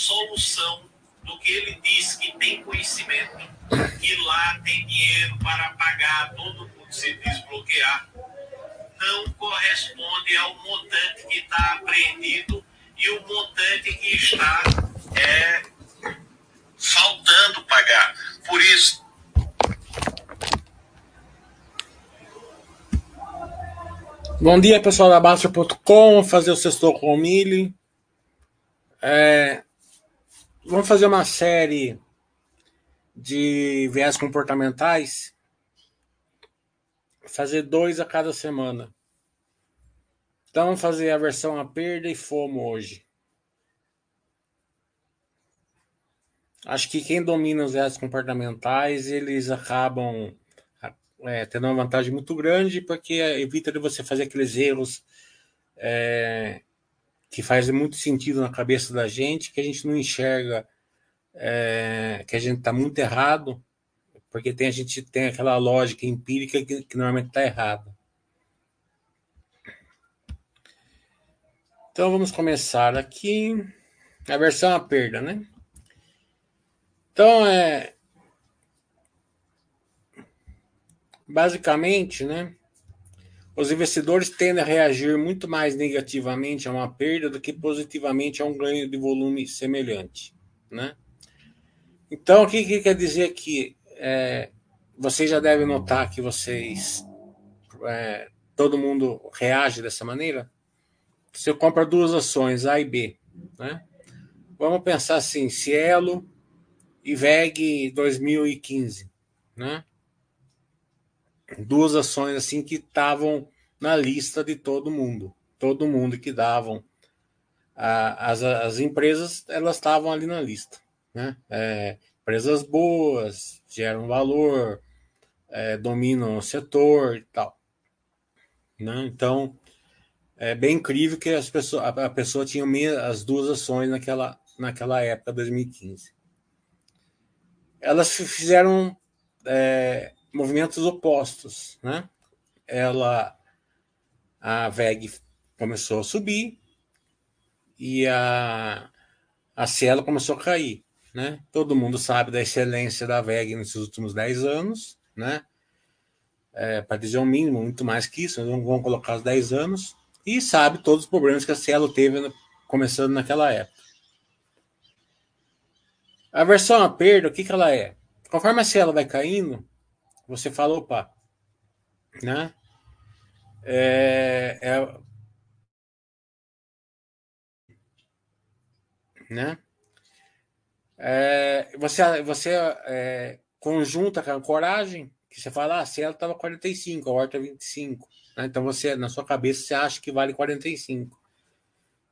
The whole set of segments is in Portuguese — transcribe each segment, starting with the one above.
solução do que ele diz que tem conhecimento, que lá tem dinheiro para pagar todo mundo se desbloquear, não corresponde ao montante que está apreendido e o montante que está é, faltando pagar. Por isso. Bom dia, pessoal da Baixa.com. Fazer o sexto com o Mili. É, vamos fazer uma série de viés comportamentais. Fazer dois a cada semana. Então, vamos fazer a versão a perda e fomo hoje. Acho que quem domina os viés comportamentais, eles acabam é, tendo uma vantagem muito grande, porque evita de você fazer aqueles erros é, que fazem muito sentido na cabeça da gente, que a gente não enxerga, é, que a gente está muito errado, porque tem, a gente tem aquela lógica empírica que, que normalmente está errada. Então vamos começar aqui a versão a perda, né? Então é basicamente, né? Os investidores tendem a reagir muito mais negativamente a uma perda do que positivamente a um ganho de volume semelhante, né? Então, o que, que quer dizer aqui? É, vocês já devem notar que vocês, é, todo mundo reage dessa maneira. Você compra duas ações, A e B, né? Vamos pensar assim, Cielo e VEG 2015, né? Duas ações assim que estavam na lista de todo mundo. Todo mundo que davam. as, as empresas, elas estavam ali na lista. Né? É, empresas boas, geram valor, é, dominam o setor e tal. Né? Então, é bem incrível que as pessoas, a, a pessoa tinha as duas ações naquela, naquela época, 2015. Elas fizeram é, movimentos opostos, né? Ela, a VEG começou a subir e a, a Cielo começou a cair, né? Todo mundo sabe da excelência da VEG nesses últimos 10 anos, né? É, para dizer o mínimo, muito mais que isso, não vão colocar os 10 anos, e sabe todos os problemas que a Cielo teve começando naquela época. A versão a perda, o que, que ela é? Conforme a Cielo vai caindo, você fala, opa, né? É, é, né? É, você você é, conjunta com a coragem, que você fala, ah, se ela estava 45, a horta 25. Né? Então você, na sua cabeça, você acha que vale 45.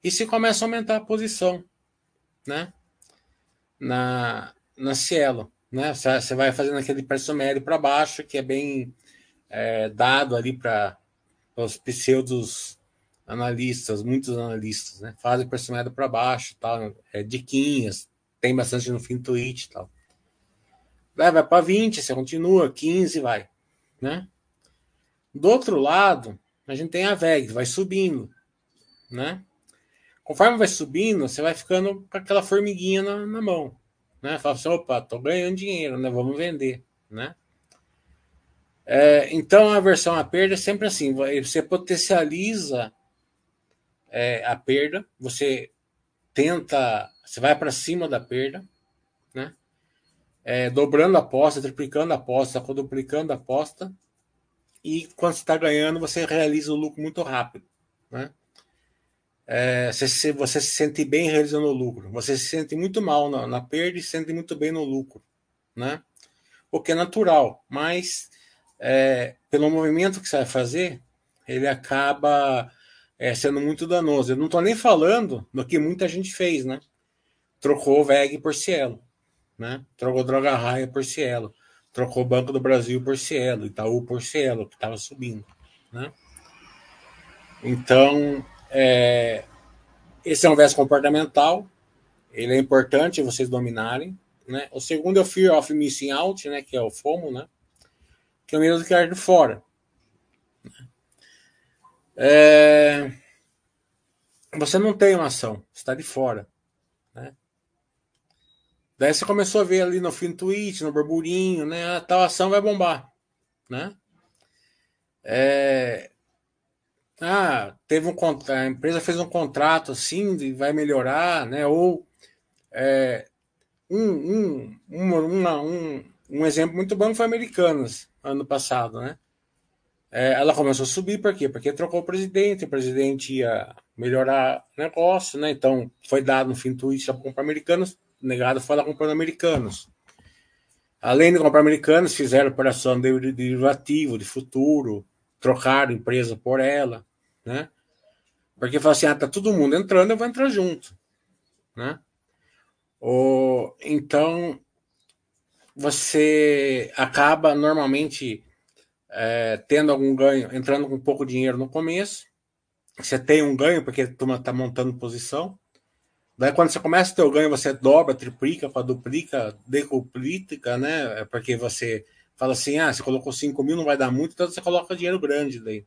E se começa a aumentar a posição, né? Na, na Cielo né? Você vai fazendo aquele preço médio para baixo, que é bem é, dado ali para os pseudos analistas, muitos analistas, né? Fazem médio para baixo, tal, é, diquinhas, tem bastante no fim tweet e tal. Vai, vai para 20, você continua, 15 vai, né? Do outro lado, a gente tem a VEG, vai subindo, né? Conforme vai subindo, você vai ficando com aquela formiguinha na, na mão né? Fala assim, opa, tô ganhando dinheiro, né? Vamos vender, né? É, então a versão a perda é sempre assim, você potencializa é, a perda, você tenta, você vai para cima da perda, né? É, dobrando a aposta, triplicando a aposta, quadruplicando a aposta, e quando você está ganhando, você realiza o lucro muito rápido, né? É, você, você, se sente bem realizando o lucro. Você se sente muito mal na, na, perda e se sente muito bem no lucro, né? O que é natural, mas é, pelo movimento que você vai fazer, ele acaba é, sendo muito danoso. Eu não estou nem falando do que muita gente fez, né? Trocou VEG por Cielo, né? Trocou Droga Raia por Cielo, trocou Banco do Brasil por Cielo, Itaú por Cielo, que estava subindo, né? Então, é, esse é um verso comportamental, ele é importante vocês dominarem. Né? O segundo é o Fear of Missing Out, né? que é o FOMO, né? que é o medo de ficar de fora. É... Você não tem uma ação, está de fora. Né? Daí você começou a ver ali no fim do tweet, no burburinho, né? A tal ação vai bombar, né? É... Ah, teve um a empresa fez um contrato assim, vai melhorar, né? Ou é, um, um, uma, um, um exemplo muito bom foi Americanas, ano passado, né? É, ela começou a subir, por quê? Porque trocou o presidente, o presidente ia melhorar o negócio, né? Então foi dado no fim do tweet para comprar Americanas, negado foi lá comprando Americanos. Além de comprar Americanos, fizeram operação de derivativo, de futuro, trocaram empresa por ela, né? Porque fala assim, ah, tá todo mundo entrando, eu vou entrar junto, né? Ou, então, você acaba normalmente é, tendo algum ganho, entrando com pouco dinheiro no começo, você tem um ganho porque a turma está montando posição, Daí quando você começa a ter ganho, você dobra, triplica, quadruplica, decuplica, né? É porque você fala assim, ah, você colocou 5 mil, não vai dar muito, então você coloca dinheiro grande daí.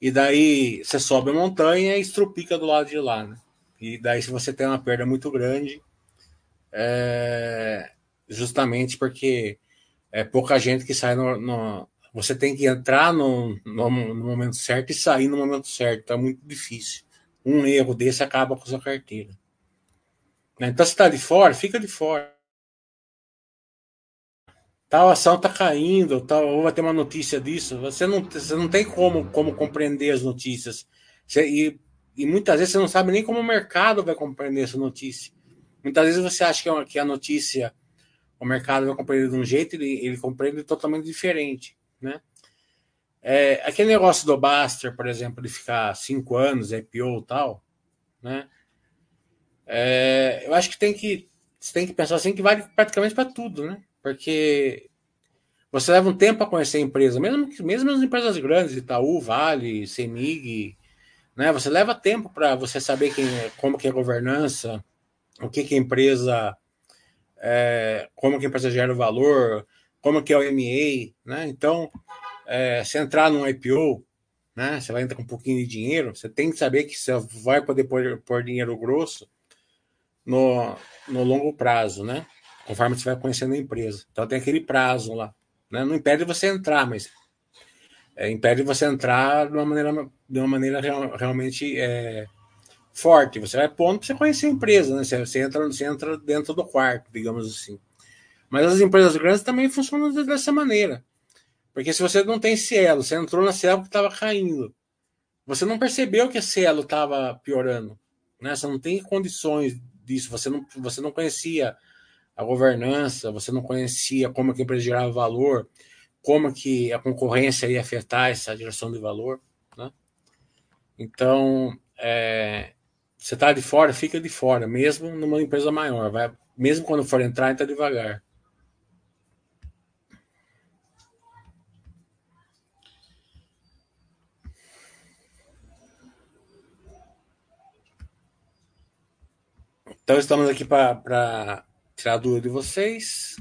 E daí você sobe a montanha e estrupica do lado de lá, né? E daí se você tem uma perda muito grande, é justamente porque é pouca gente que sai no, no você tem que entrar no, no, no, momento certo e sair no momento certo. É muito difícil. Um erro desse acaba com a sua carteira. Então, se está de fora, fica de fora. Tal ação está caindo, tal, ou vai ter uma notícia disso. Você não, você não tem como, como compreender as notícias. Você, e, e muitas vezes você não sabe nem como o mercado vai compreender essa notícia. Muitas vezes você acha que, é que a notícia, o mercado vai compreender de um jeito, ele, ele compreende totalmente diferente. Né? É, aquele negócio do Baster, por exemplo, de ficar cinco anos, IPO e tal, né? É, eu acho que tem que você tem que pensar assim que vale praticamente para tudo, né? Porque você leva um tempo para conhecer a empresa, mesmo mesmo as empresas grandes, Itaú, Vale, Semig, né? Você leva tempo para você saber quem, é, como que é a governança, o que que a empresa, é, como que a empresa gera o valor, como que é o MA, né? Então é, se entrar num IPO, né, você vai entrar com um pouquinho de dinheiro, você tem que saber que você vai poder pôr, pôr dinheiro grosso no, no longo prazo, né? Conforme você vai conhecendo a empresa. Então tem aquele prazo lá. Né? Não impede você entrar, mas é, impede você entrar de uma maneira, de uma maneira real, realmente é, forte. Você vai pondo para você conhecer a empresa, né? Você, você, entra, você entra dentro do quarto, digamos assim. Mas as empresas grandes também funcionam dessa maneira. Porque se você não tem Cielo, você entrou na Cielo que estava caindo. Você não percebeu que a Cielo estava piorando. Né? Você não tem condições disso. Você não, você não conhecia a governança, você não conhecia como que a empresa gerava valor, como que a concorrência ia afetar essa geração de valor. Né? Então, é, você está de fora, fica de fora, mesmo numa empresa maior. Vai, mesmo quando for entrar, entra devagar. Então estamos aqui para tirar a dúvida de vocês.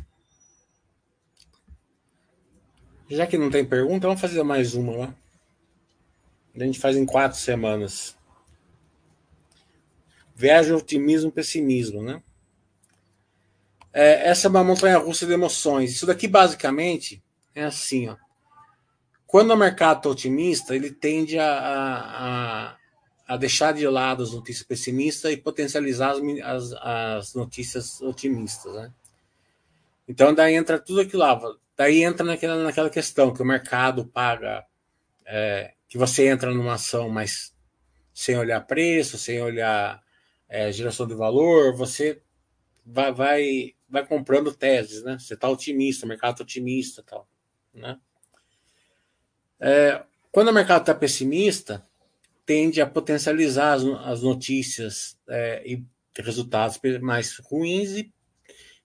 Já que não tem pergunta, vamos fazer mais uma lá. A gente faz em quatro semanas. Viagem, otimismo, pessimismo, né? É, essa é uma montanha russa de emoções. Isso daqui basicamente é assim, ó. Quando o mercado está otimista, ele tende a, a, a deixar de lado as notícias pessimistas e potencializar as, as, as notícias otimistas. Né? Então, daí entra tudo aquilo lá. Daí entra naquela, naquela questão que o mercado paga, é, que você entra numa ação, mas sem olhar preço, sem olhar é, geração de valor, você vai, vai, vai comprando teses, né? Você está otimista, o mercado está otimista tal, né? É, quando o mercado está pessimista, tende a potencializar as, as notícias é, e resultados mais ruins e,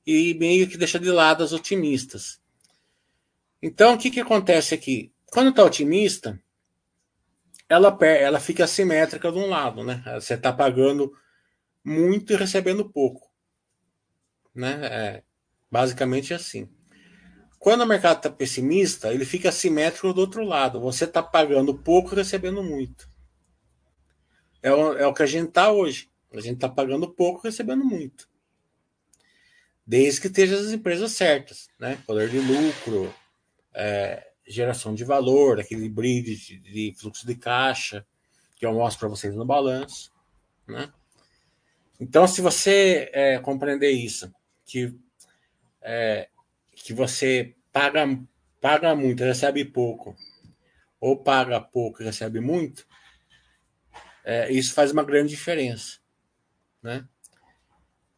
e meio que deixa de lado as otimistas. Então, o que, que acontece aqui? Quando está otimista, ela, ela fica assimétrica de um lado, né? Você está pagando muito e recebendo pouco. Né? É, basicamente assim. Quando o mercado está pessimista, ele fica assimétrico do outro lado. Você está pagando pouco e recebendo muito. É o, é o que a gente está hoje. A gente está pagando pouco, recebendo muito. desde que esteja as empresas certas, né? Poder de lucro, é, geração de valor, aquele bridge de, de fluxo de caixa que eu mostro para vocês no balanço, né? Então, se você é, compreender isso, que é, que você paga paga muito, recebe pouco, ou paga pouco e recebe muito, é, isso faz uma grande diferença, né?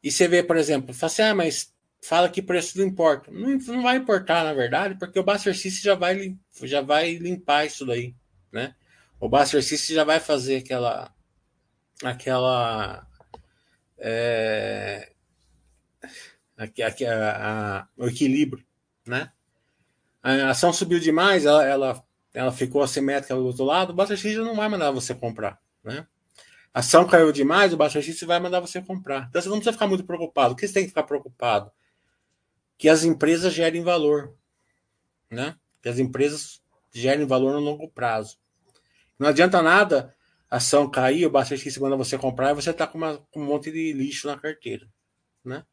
E você vê, por exemplo, fala assim, ah, mas fala que preço não importa. Não, não vai importar, na verdade, porque o Buster System já vai, já vai limpar isso daí, né? O Buster System já vai fazer aquela aquela é, a, a, o equilíbrio, né? A ação subiu demais, ela, ela, ela ficou assimétrica do outro lado, o Buster System não vai mandar você comprar, né? A ação caiu demais, o System vai mandar você comprar. Então você não precisa ficar muito preocupado. O que você tem que ficar preocupado? Que as empresas gerem valor, né? Que as empresas gerem valor no longo prazo. Não adianta nada a ação cair, o System manda você comprar e você está com, com, um monte de lixo na carteira, né?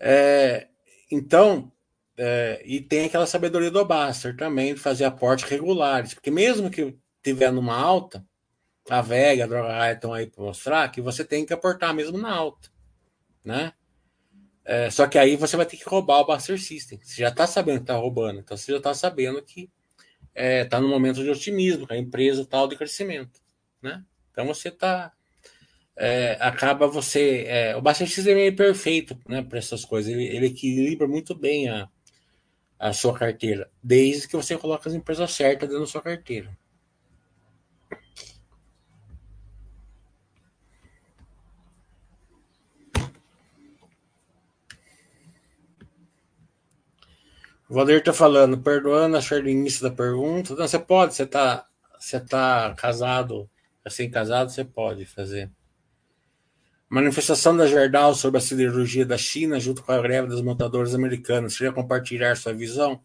É, então, é, e tem aquela sabedoria do Baster também de fazer aportes regulares, porque mesmo que tiver numa alta, a Vega, a Droga Raia estão aí para mostrar que você tem que aportar mesmo na alta, né? É, só que aí você vai ter que roubar o Buster System. Você já está sabendo que está roubando, então você já está sabendo que está é, tá no momento de otimismo, a empresa tal de crescimento, né? Então você está é, acaba você é, o Buster System é meio perfeito, né, para essas coisas. Ele, ele equilibra muito bem a a sua carteira, desde que você coloque as empresas certas dentro da sua carteira. O Valdir está falando, perdoando achar o início da pergunta. Não, você pode, você está você tá casado, assim casado, você pode fazer. Manifestação da Gerdau sobre a siderurgia da China junto com a greve das montadoras americanas. Queria compartilhar sua visão?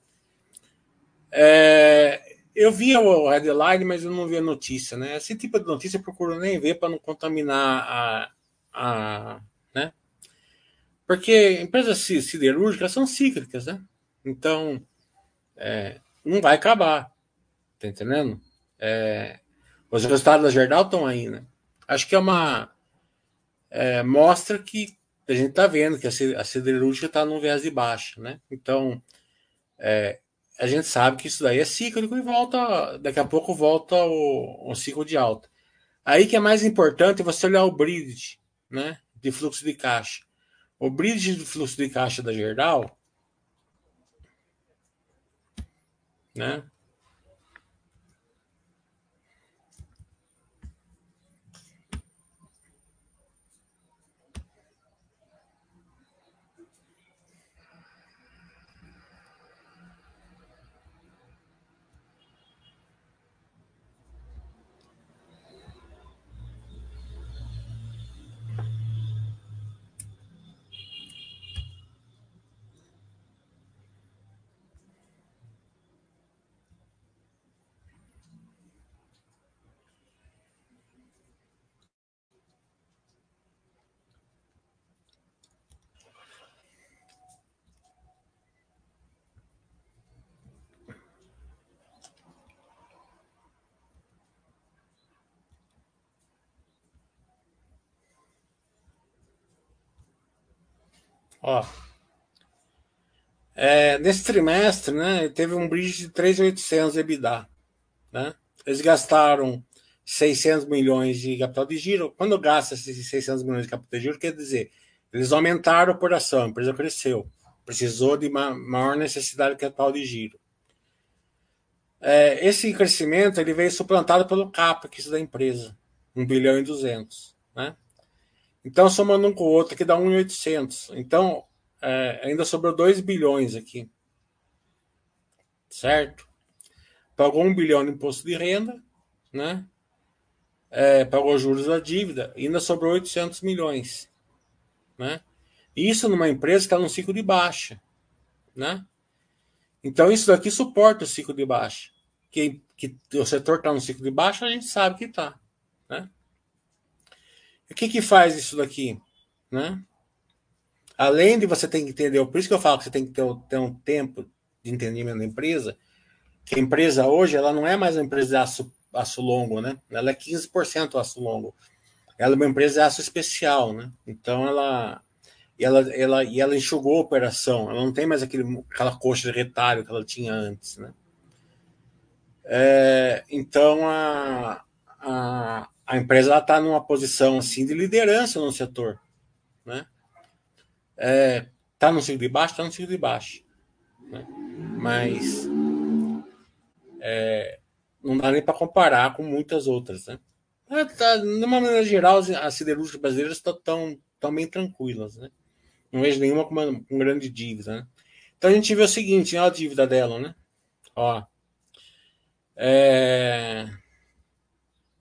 É, eu vi o headline, mas eu não vi a notícia, né? Esse tipo de notícia eu procuro nem ver para não contaminar a, a, né? Porque empresas siderúrgicas são cíclicas, né? Então, é, não vai acabar, tá entendendo? É, os resultados da Gerdau estão aí, né? Acho que é uma é, mostra que a gente está vendo que a siderúrgica está num viés de baixa, né? Então, é, a gente sabe que isso daí é cíclico e volta, daqui a pouco volta o, o ciclo de alta. Aí que é mais importante você olhar o bridge, né? De fluxo de caixa. O bridge de fluxo de caixa da Gerdau, né? Mm-hmm. Ó, é, nesse trimestre, né, teve um bridge de 3.800 EBITDA, né? Eles gastaram 600 milhões de capital de giro. Quando gasta esses 600 milhões de capital de giro, quer dizer, eles aumentaram a operação, a empresa cresceu, precisou de maior necessidade de capital de giro. É, esse crescimento ele veio suplantado pelo CAPEX da empresa, 1 bilhão e 200, né? Então, somando um com o outro, aqui dá 1,800. Então, é, ainda sobrou 2 bilhões aqui. Certo? Pagou 1 bilhão de imposto de renda, né? É, pagou juros da dívida, ainda sobrou 800 milhões, né? Isso numa empresa que está num ciclo de baixa, né? Então, isso daqui suporta o ciclo de baixa. Que, que o setor está no ciclo de baixa, a gente sabe que está, né? O que, que faz isso daqui? Né? além de você ter que entender, por isso que eu falo que você tem que ter, ter um tempo de entendimento da empresa, que a empresa hoje ela não é mais uma empresa de aço, aço longo, né? Ela é 15% aço longo. Ela é uma empresa de aço especial, né? Então ela ela, ela, e ela enxugou a operação, ela não tem mais aquele, aquela coxa de retalho que ela tinha antes, né? É, então a, a, a empresa está numa posição assim de liderança no setor, né? É, tá no ciclo de baixo, tá no ciclo de baixo, né? mas é, não dá nem para comparar com muitas outras, né? É, tá, de uma maneira geral, as siderúrgicas brasileiras estão tão bem tranquilas, né? Não vejo nenhuma com, uma, com grande dívida, né? Então a gente vê o seguinte, olha a dívida dela, né? Ó, é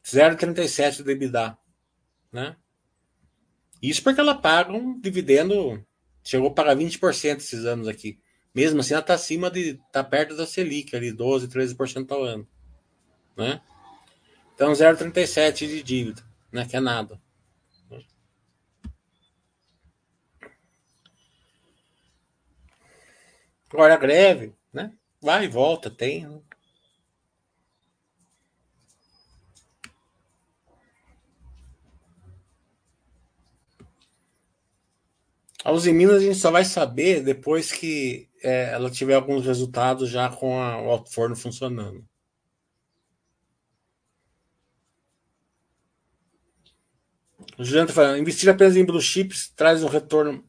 0,37 do EBITDA, né? Isso porque ela paga um dividendo, chegou a pagar 20% esses anos aqui. Mesmo assim, ela está acima de, está perto da Selic, ali 12, 13% ao ano, né? Então 0,37 de dívida, né? Que é nada. Agora a greve, né? Vai e volta, tem. A Uzi Minas a gente só vai saber depois que é, ela tiver alguns resultados já com a, o alto forno funcionando. O Juliano está falando, investir apenas em blue chips traz um retorno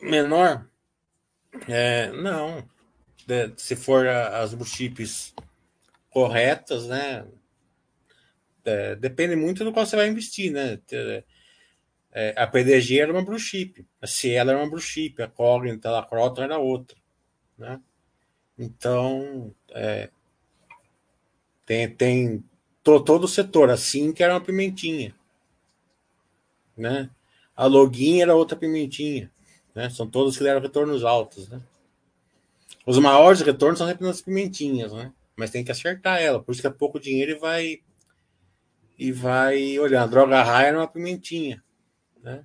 menor? É, não. Se for as blue chips corretas, né? É, depende muito do qual você vai investir, né? É, a PDG era uma blue chip, a Cielo era uma blue chip, a Cognita, a Croton era outra, né? Então, é, tem, tem to, todo o setor, assim que era uma pimentinha, né? A Login era outra pimentinha, né? São todos que deram retornos altos, né? Os maiores retornos são sempre nas pimentinhas, né? Mas tem que acertar ela, por isso que é pouco dinheiro e vai e vai olhando. A droga raia era uma pimentinha, né?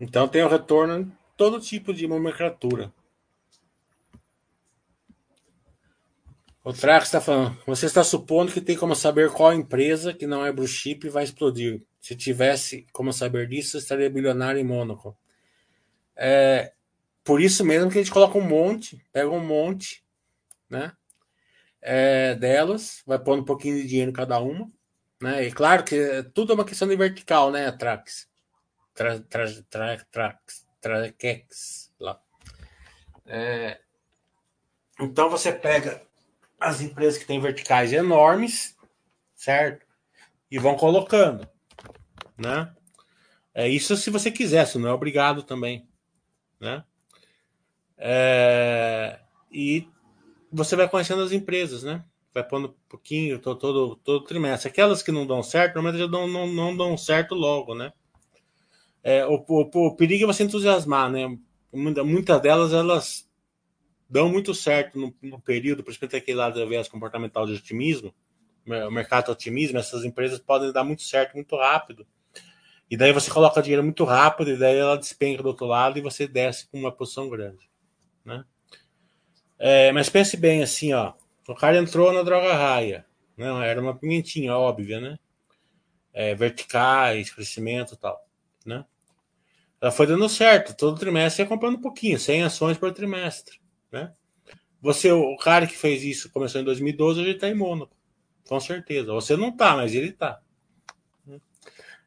Então tem o retorno em todo tipo de nomenclatura. O Trax está falando. Você está supondo que tem como saber qual empresa que não é blue chip vai explodir. Se tivesse como saber disso, estaria bilionário em Mônaco. É, por isso mesmo que a gente coloca um monte, pega um monte, né? É, delas, vai pondo um pouquinho de dinheiro cada uma. Né? E claro que tudo é uma questão de vertical, né, Trax? Tra, tra, tra, trax, traquex, lá. É, então você pega as empresas que têm verticais enormes, certo? E vão colocando, né? É isso se você quiser, se não é obrigado também, né? É, e você vai conhecendo as empresas, né? Vai pondo um pouquinho, todo, todo, todo trimestre. Aquelas que não dão certo, normalmente já não, não, não dão certo logo, né? É, o, o, o perigo é você entusiasmar, né? Muitas delas, elas dão muito certo no, no período, tem aquele lado da viés comportamental de otimismo, o mercado de otimismo, essas empresas podem dar muito certo muito rápido. E daí você coloca dinheiro muito rápido, e daí ela despenca do outro lado e você desce com uma posição grande. Né? É, mas pense bem assim, ó. O cara entrou na droga raia. Não, era uma pimentinha óbvia, né? É, verticais, crescimento e tal, né? Ela foi dando certo. Todo trimestre ia comprando um pouquinho, 100 ações por trimestre, né? Você, o cara que fez isso, começou em 2012, hoje está em Mônaco. Com certeza. Você não tá, mas ele tá.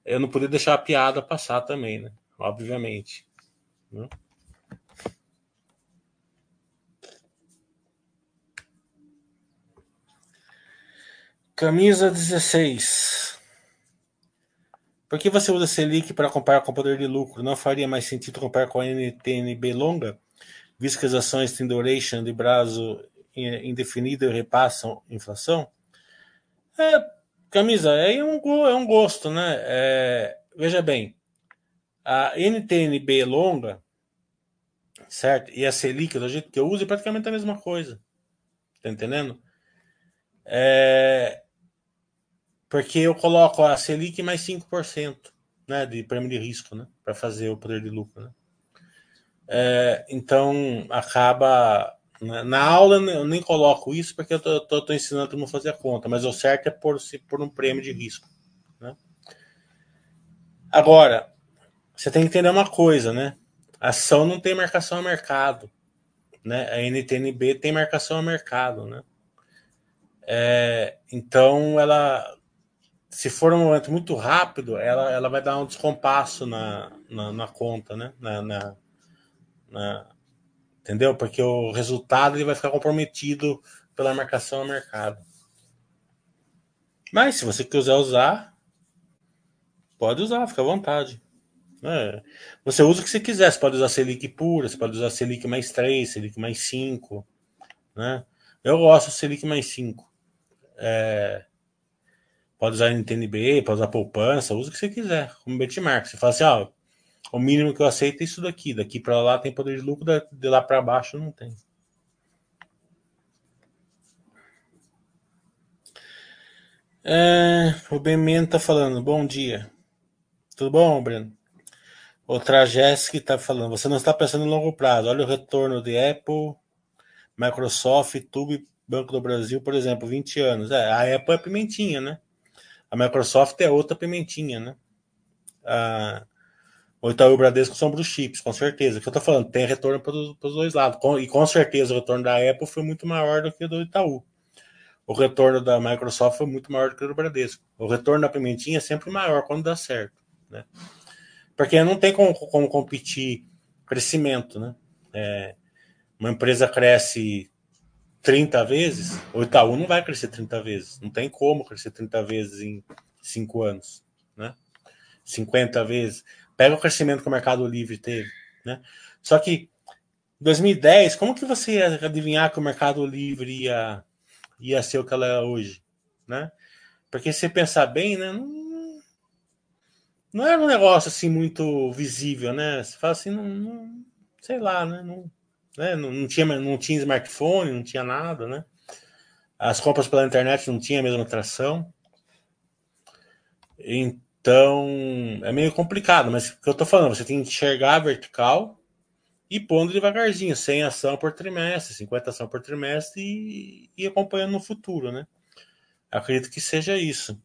Eu não podia deixar a piada passar também, né? Obviamente. Né? Camisa 16. Por que você usa Selic para comparar com o poder de lucro? Não faria mais sentido comparar com a NTNB longa, visto que as ações têm duration de prazo indefinido e repassam inflação? É, camisa, é um, é um gosto, né? É, veja bem, a NTNB longa, certo? E a Selic, do jeito que eu uso, é praticamente a mesma coisa. Tá entendendo? É, Porque eu coloco a Selic mais 5% né, de prêmio de risco, né? Para fazer o poder de lucro, né? É, então acaba né, na aula eu nem coloco isso porque eu tô, ensinando todo mundo a fazer a conta, mas o certo é por, por um prêmio de risco. Né? Agora, você tem que entender uma coisa, né? A ação não tem marcação a mercado. Né? A NTNB tem marcação a mercado. Né? É, então, ela, se for um momento muito rápido, ela, ela vai dar um descompasso na, na, na conta, né? na, na, na entendeu? Porque o resultado ele vai ficar comprometido pela marcação a mercado. Mas se você quiser usar, pode usar, fica à vontade. É. Você usa o que você quiser, você pode usar Selic pura, você pode usar Selic mais 3, Selic mais 5. Né? Eu gosto Selic mais 5. É... Pode usar NTNB, pode usar poupança, usa o que você quiser, como benchmark. Você fala assim, ó, o mínimo que eu aceito é isso daqui. Daqui para lá tem poder de lucro, de lá para baixo não tem. É, o Benmen tá falando, bom dia. Tudo bom, Breno? Outra Jéssica está falando, você não está pensando em longo prazo. Olha o retorno de Apple, Microsoft, YouTube, Banco do Brasil, por exemplo, 20 anos. É, a Apple é pimentinha, né? A Microsoft é outra pimentinha, né? A, o Itaú e o Bradesco são blue chips, com certeza. O que eu estou falando, tem retorno para os dois lados. Com, e com certeza o retorno da Apple foi muito maior do que o do Itaú. O retorno da Microsoft foi muito maior do que o do Bradesco. O retorno da pimentinha é sempre maior quando dá certo, né? Porque não tem como, como competir crescimento, né? É, uma empresa cresce 30 vezes, o Itaú não vai crescer 30 vezes. Não tem como crescer 30 vezes em 5 anos, né? 50 vezes. Pega o crescimento que o Mercado Livre teve, né? Só que 2010, como que você ia adivinhar que o Mercado Livre ia, ia ser o que ela é hoje, né? Porque se pensar bem, né? Não, não era um negócio assim muito visível, né? Você fala assim, não, não sei lá, né? Não, né? Não, não, tinha, não tinha smartphone, não tinha nada, né? As compras pela internet não tinha a mesma atração. Então, é meio complicado, mas o que eu tô falando, você tem que enxergar a vertical e pondo devagarzinho, 100 ação por trimestre, 50 ação por trimestre e, e acompanhando no futuro, né? Acredito que seja isso.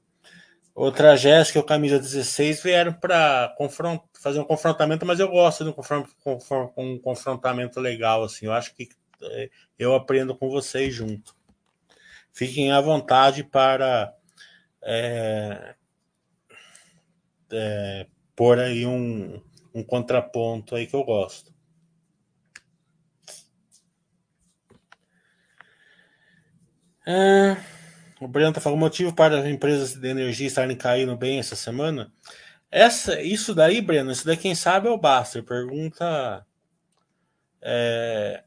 Outra Jéssica o Camisa 16 vieram para fazer um confrontamento, mas eu gosto de um, confront um confrontamento legal, assim. Eu acho que é, eu aprendo com vocês junto. Fiquem à vontade para é, é, pôr aí um, um contraponto aí que eu gosto. É, o Breno está falando motivo para as empresas de energia estarem caindo bem essa semana. Essa, isso daí, Breno, isso daí quem sabe é o Baster. Pergunta é,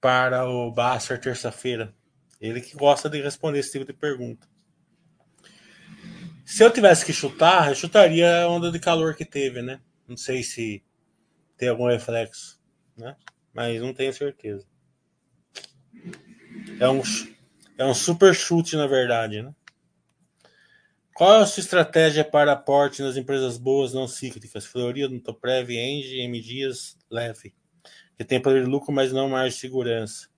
para o Baster terça-feira. Ele que gosta de responder esse tipo de pergunta. Se eu tivesse que chutar, eu chutaria a onda de calor que teve, né? Não sei se tem algum reflexo, né? Mas não tenho certeza. É um, é um super chute, na verdade, né? Qual é a sua estratégia para aporte nas empresas boas não cíclicas? Florida, Nutoprev, Engie, M Dias, Leve. Que tem poder de lucro, mas não mais segurança.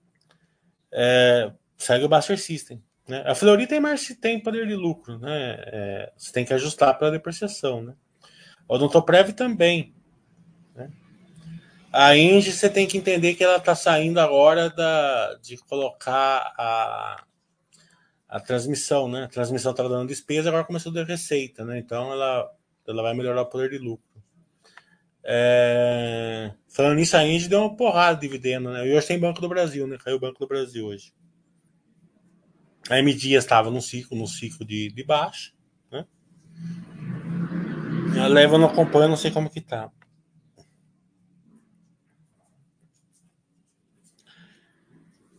É, segue o Buster System. Né? A Fleury tem, tem poder de lucro, né? É, você tem que ajustar pela depreciação, né? O Odontoprev também. Né? A Engie você tem que entender que ela está saindo agora da, de colocar a, a transmissão, né? A transmissão estava dando despesa, agora começou a dar receita, né? Então ela, ela vai melhorar o poder de lucro. É... Falando nisso, a Engie deu uma porrada de dividendo, né? E hoje tem Banco do Brasil, né? Caiu o Banco do Brasil hoje. A M Dias estava no ciclo, no ciclo de, de baixa. Né? A leva não acompanha, não sei como que tá.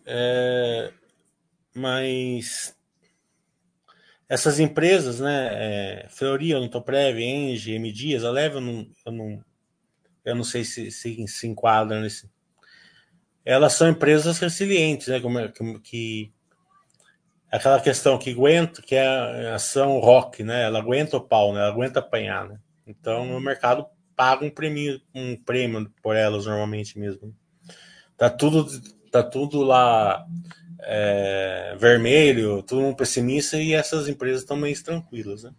É, mas essas empresas, né, é, Fleury, Ontoprev, Engie, M Dias, a leva eu não, eu não, eu não sei se, se se enquadra nesse. Elas são empresas resilientes, né, como, que aquela questão que aguenta, que é a ação rock, né? Ela aguenta o pau, né? Ela aguenta apanhar, né? Então o mercado paga um prêmio, um prêmio por elas normalmente mesmo. Tá tudo, tá tudo lá é, vermelho, todo mundo pessimista e essas empresas estão meio tranquilas, né?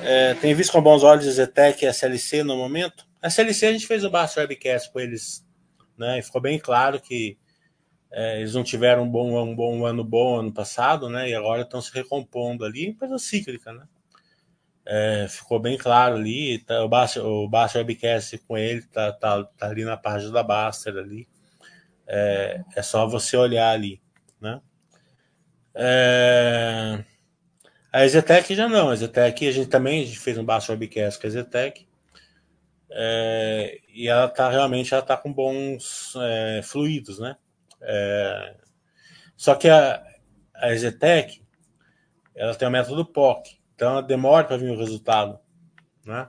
É, tem visto com bons olhos a Zetec e a SLC no momento? A SLC a gente fez o Baixo Webcast com eles, né? E ficou bem claro que é, eles não tiveram um bom, um bom ano bom ano passado, né? E agora estão se recompondo ali, empresa cíclica, né? É, ficou bem claro ali, tá, o Baster, o Baster Webcast com ele tá, tá, tá, ali na página da Baster ali. É, é só você olhar ali, né? É, a Ezetec já não, a Ezetec a gente também a gente fez um Baster Webcast com a Ezetec. É, e ela tá realmente ela tá com bons é, fluidos, né? É, só que a, a Ezetec ela tem o método POC, então ela demora para vir o resultado, né?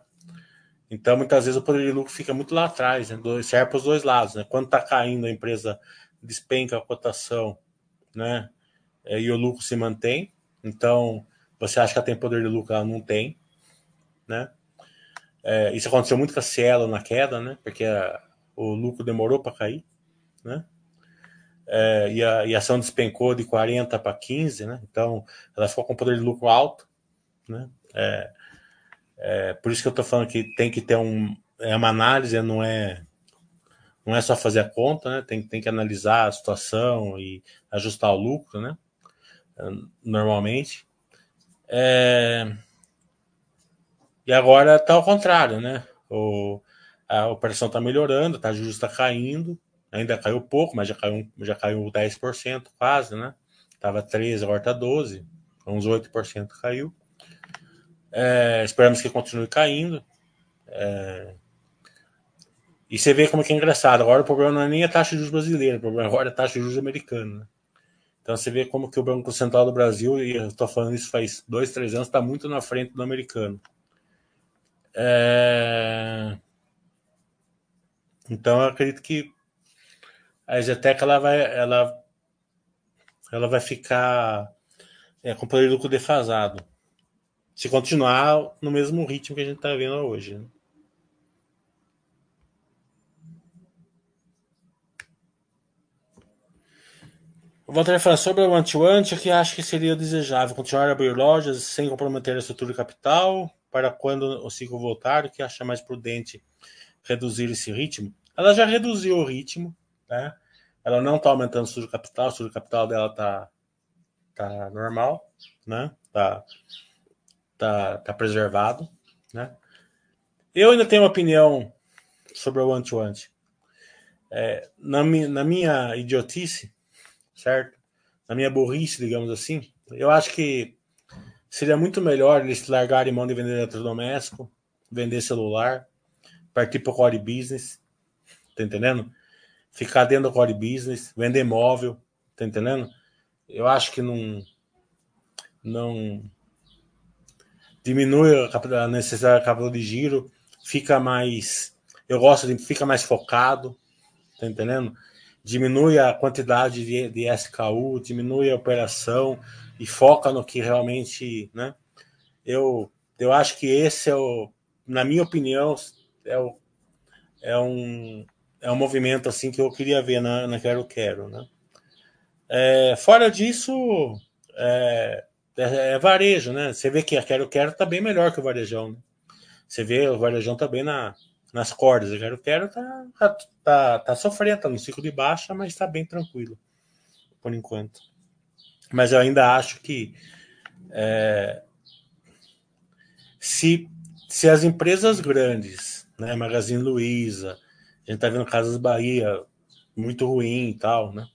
Então muitas vezes o poder de lucro fica muito lá atrás, né? serve para os dois lados, né? Quando está caindo a empresa despenca a cotação, né? É, e o lucro se mantém, então você acha que ela tem poder de lucro, ela não tem, né? É, isso aconteceu muito com a Cielo na queda, né? Porque a, o lucro demorou para cair, né? é, e, a, e, a, ação despencou de 40 para 15, né? Então ela ficou com poder de lucro alto, né? É, é, por isso que eu estou falando que tem que ter um, é uma análise, não é não é só fazer a conta, né? Tem, tem que analisar a situação e ajustar o lucro, né? Normalmente. É... E agora está ao contrário, né? O, a operação está melhorando, tá, a juros está caindo, Ainda caiu pouco, mas já caiu, já caiu 10% quase, né? Tava 13, agora tá 12, uns 8% caiu. É, esperamos que continue caindo. É, e você vê como que é engraçado. Agora o problema não é nem a taxa de juros brasileira, o problema agora é a taxa de juros americana. Né? Então você vê como que o Banco Central do Brasil, e eu estou falando isso faz dois, três anos, está muito na frente do americano. É... Então eu acredito que a Zetec ela vai, ela, ela vai ficar é, com o defasado. Se continuar no mesmo ritmo que a gente está vendo hoje. Né? O Walter falar sobre o anti-ante, que acho que seria desejável continuar a abrir lojas sem comprometer a estrutura de capital, para quando o ciclo voltar, que acha mais prudente reduzir esse ritmo. Ela já reduziu o ritmo, né? Ela não está aumentando o estudo capital, o estudo capital dela está tá normal, né? Tá, tá, tá preservado, né? Eu ainda tenho uma opinião sobre o one-to-one. É, na, mi, na minha idiotice, certo? Na minha burrice, digamos assim, eu acho que seria muito melhor eles largarem mão de vender eletrodoméstico, vender celular, partir para o core business, tá entendendo? ficar dentro do core business, vender móvel, tá entendendo? Eu acho que não não diminui a necessidade de capital de giro, fica mais eu gosto de fica mais focado, tá entendendo? Diminui a quantidade de, de SKU, diminui a operação e foca no que realmente, né? Eu eu acho que esse é o, na minha opinião, é o é um é um movimento assim que eu queria ver na, na Quero Quero, né? É, fora disso, é, é, é, varejo, né? Você vê que a Quero Quero tá bem melhor que o varejão. Né? Você vê o varejão tá bem na, nas cordas. A Quero Quero tá, tá, tá, tá sofrendo, tá no ciclo de baixa, mas está bem tranquilo por enquanto. Mas eu ainda acho que é, se, se as empresas grandes, né, Magazine Luiza, a gente tá vendo Casas Bahia muito ruim e tal, né?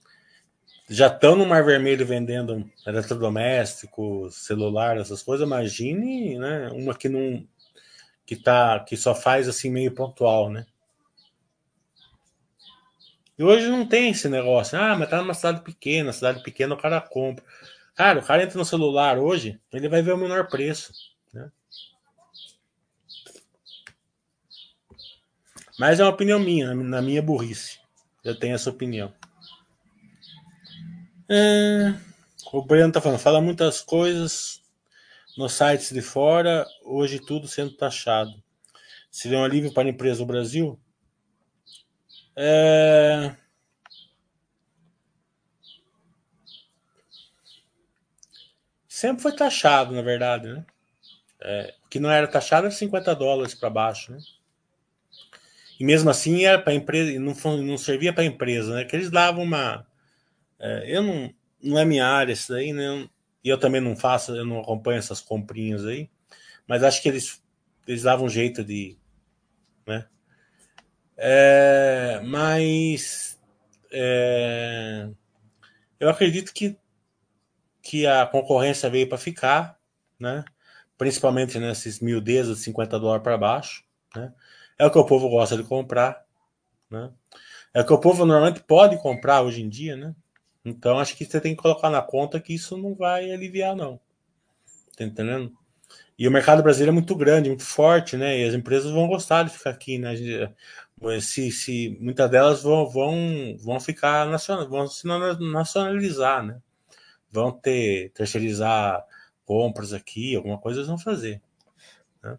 Já estão no Mar Vermelho vendendo eletrodomésticos, celular, essas coisas. Imagine, né? Uma que não que tá que só faz assim meio pontual, né? E hoje não tem esse negócio. Ah, mas tá numa cidade pequena, cidade pequena o cara compra. Cara, o cara entra no celular hoje, ele vai ver o menor preço, né? Mas é uma opinião minha, na minha burrice. Eu tenho essa opinião. É, o Breno tá falando, fala muitas coisas nos sites de fora, hoje tudo sendo taxado. Seria um alívio para a empresa do Brasil? É... Sempre foi taxado, na verdade, né? É, o que não era taxado era 50 dólares para baixo, né? E mesmo assim era para empresa, não, não servia para a empresa, né? Que eles davam uma. É, eu não, não é minha área isso daí, né? E eu também não faço, eu não acompanho essas comprinhas aí, mas acho que eles, eles davam um jeito de. Né? É, mas. É, eu acredito que, que a concorrência veio para ficar, né? principalmente nesses miudezas de 50 dólares para baixo. Né? É o que o povo gosta de comprar. Né? É o que o povo normalmente pode comprar hoje em dia. Né? Então acho que você tem que colocar na conta que isso não vai aliviar, não. Tá entendendo? E o mercado brasileiro é muito grande, muito forte, né? E as empresas vão gostar de ficar aqui, né? Se, se muitas delas vão, vão, vão ficar nacional, vão se nacionalizar, né? Vão ter terceirizar compras aqui, alguma coisa eles vão fazer. Né?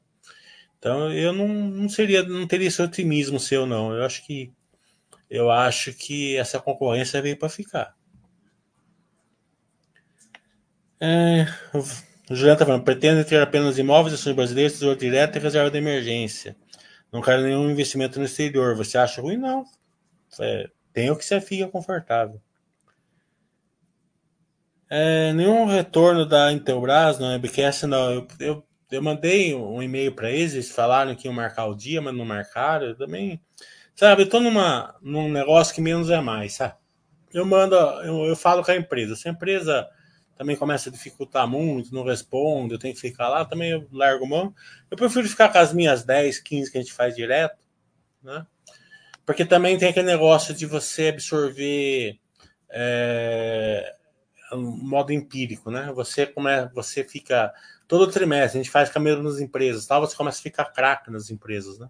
Então eu não, não seria, não teria esse otimismo seu, não. Eu acho que eu acho que essa concorrência veio para ficar. É, o está falando, pretende ter apenas imóveis, ações brasileiras, tesouro direto e reserva de emergência. Não quero nenhum investimento no exterior. Você acha ruim? Não. É, tem o que você fica confortável. É, nenhum retorno da Intelbras no webcast, não. Eu, eu, eu mandei um e-mail para eles, eles falaram que iam marcar o dia, mas não marcaram. Eu também. Sabe, eu tô num negócio que menos é mais, sabe? Eu mando, eu, eu falo com a empresa. Se a empresa também começa a dificultar muito, não responde, eu tenho que ficar lá, também eu largo mão. Eu prefiro ficar com as minhas 10, 15 que a gente faz direto, né? Porque também tem aquele negócio de você absorver é, modo empírico, né? Você como é, você fica todo trimestre, a gente faz caminho nas empresas, tal, você começa a ficar craque nas empresas, né?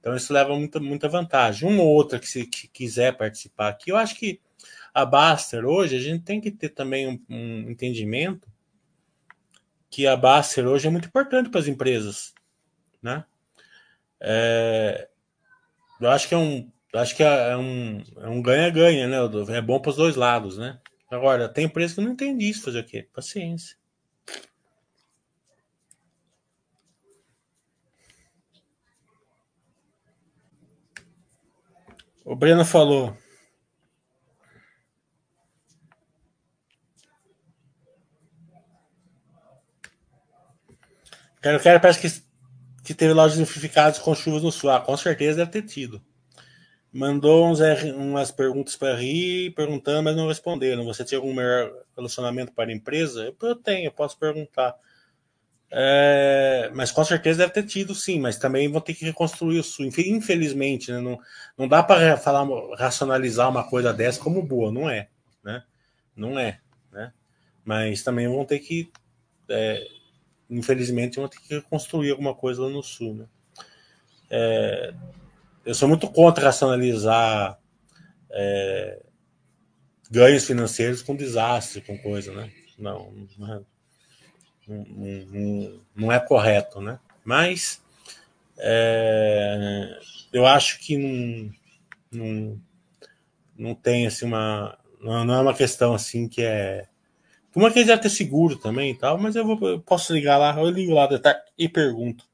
Então isso leva muita, muita vantagem. Uma ou outra que se que quiser participar aqui, eu acho que a Baster hoje, a gente tem que ter também um, um entendimento que a Baster hoje é muito importante para as empresas, né? É, eu acho que é um, acho que é um, é um ganha-ganha, né? É bom para os dois lados, né? Agora, tem empresa que não entende isso, fazer o quê? Paciência. O Breno falou. Quero, quero parece que, que teve lojas unificadas com chuvas no sul. Ah, com certeza deve ter tido. Mandou uns, umas perguntas para rir, perguntando, mas não responderam. Você tinha algum melhor relacionamento para a empresa? Eu tenho, eu posso perguntar. É, mas com certeza deve ter tido, sim, mas também vão ter que reconstruir o sul. Infelizmente, né? não, não dá para falar, racionalizar uma coisa dessa como boa, não é, né? Não é, né? Mas também vão ter que é, infelizmente, vão ter que construir alguma coisa lá no sul. Né? É, eu sou muito contra racionalizar é, ganhos financeiros com desastre, com coisa, né? Não, não é, não, não, é correto, né? Mas é, eu acho que não, não, não tem assim uma não, não é uma questão assim que é uma que deve ter seguro também e tal, mas eu, vou, eu posso ligar lá, eu ligo lá e pergunto.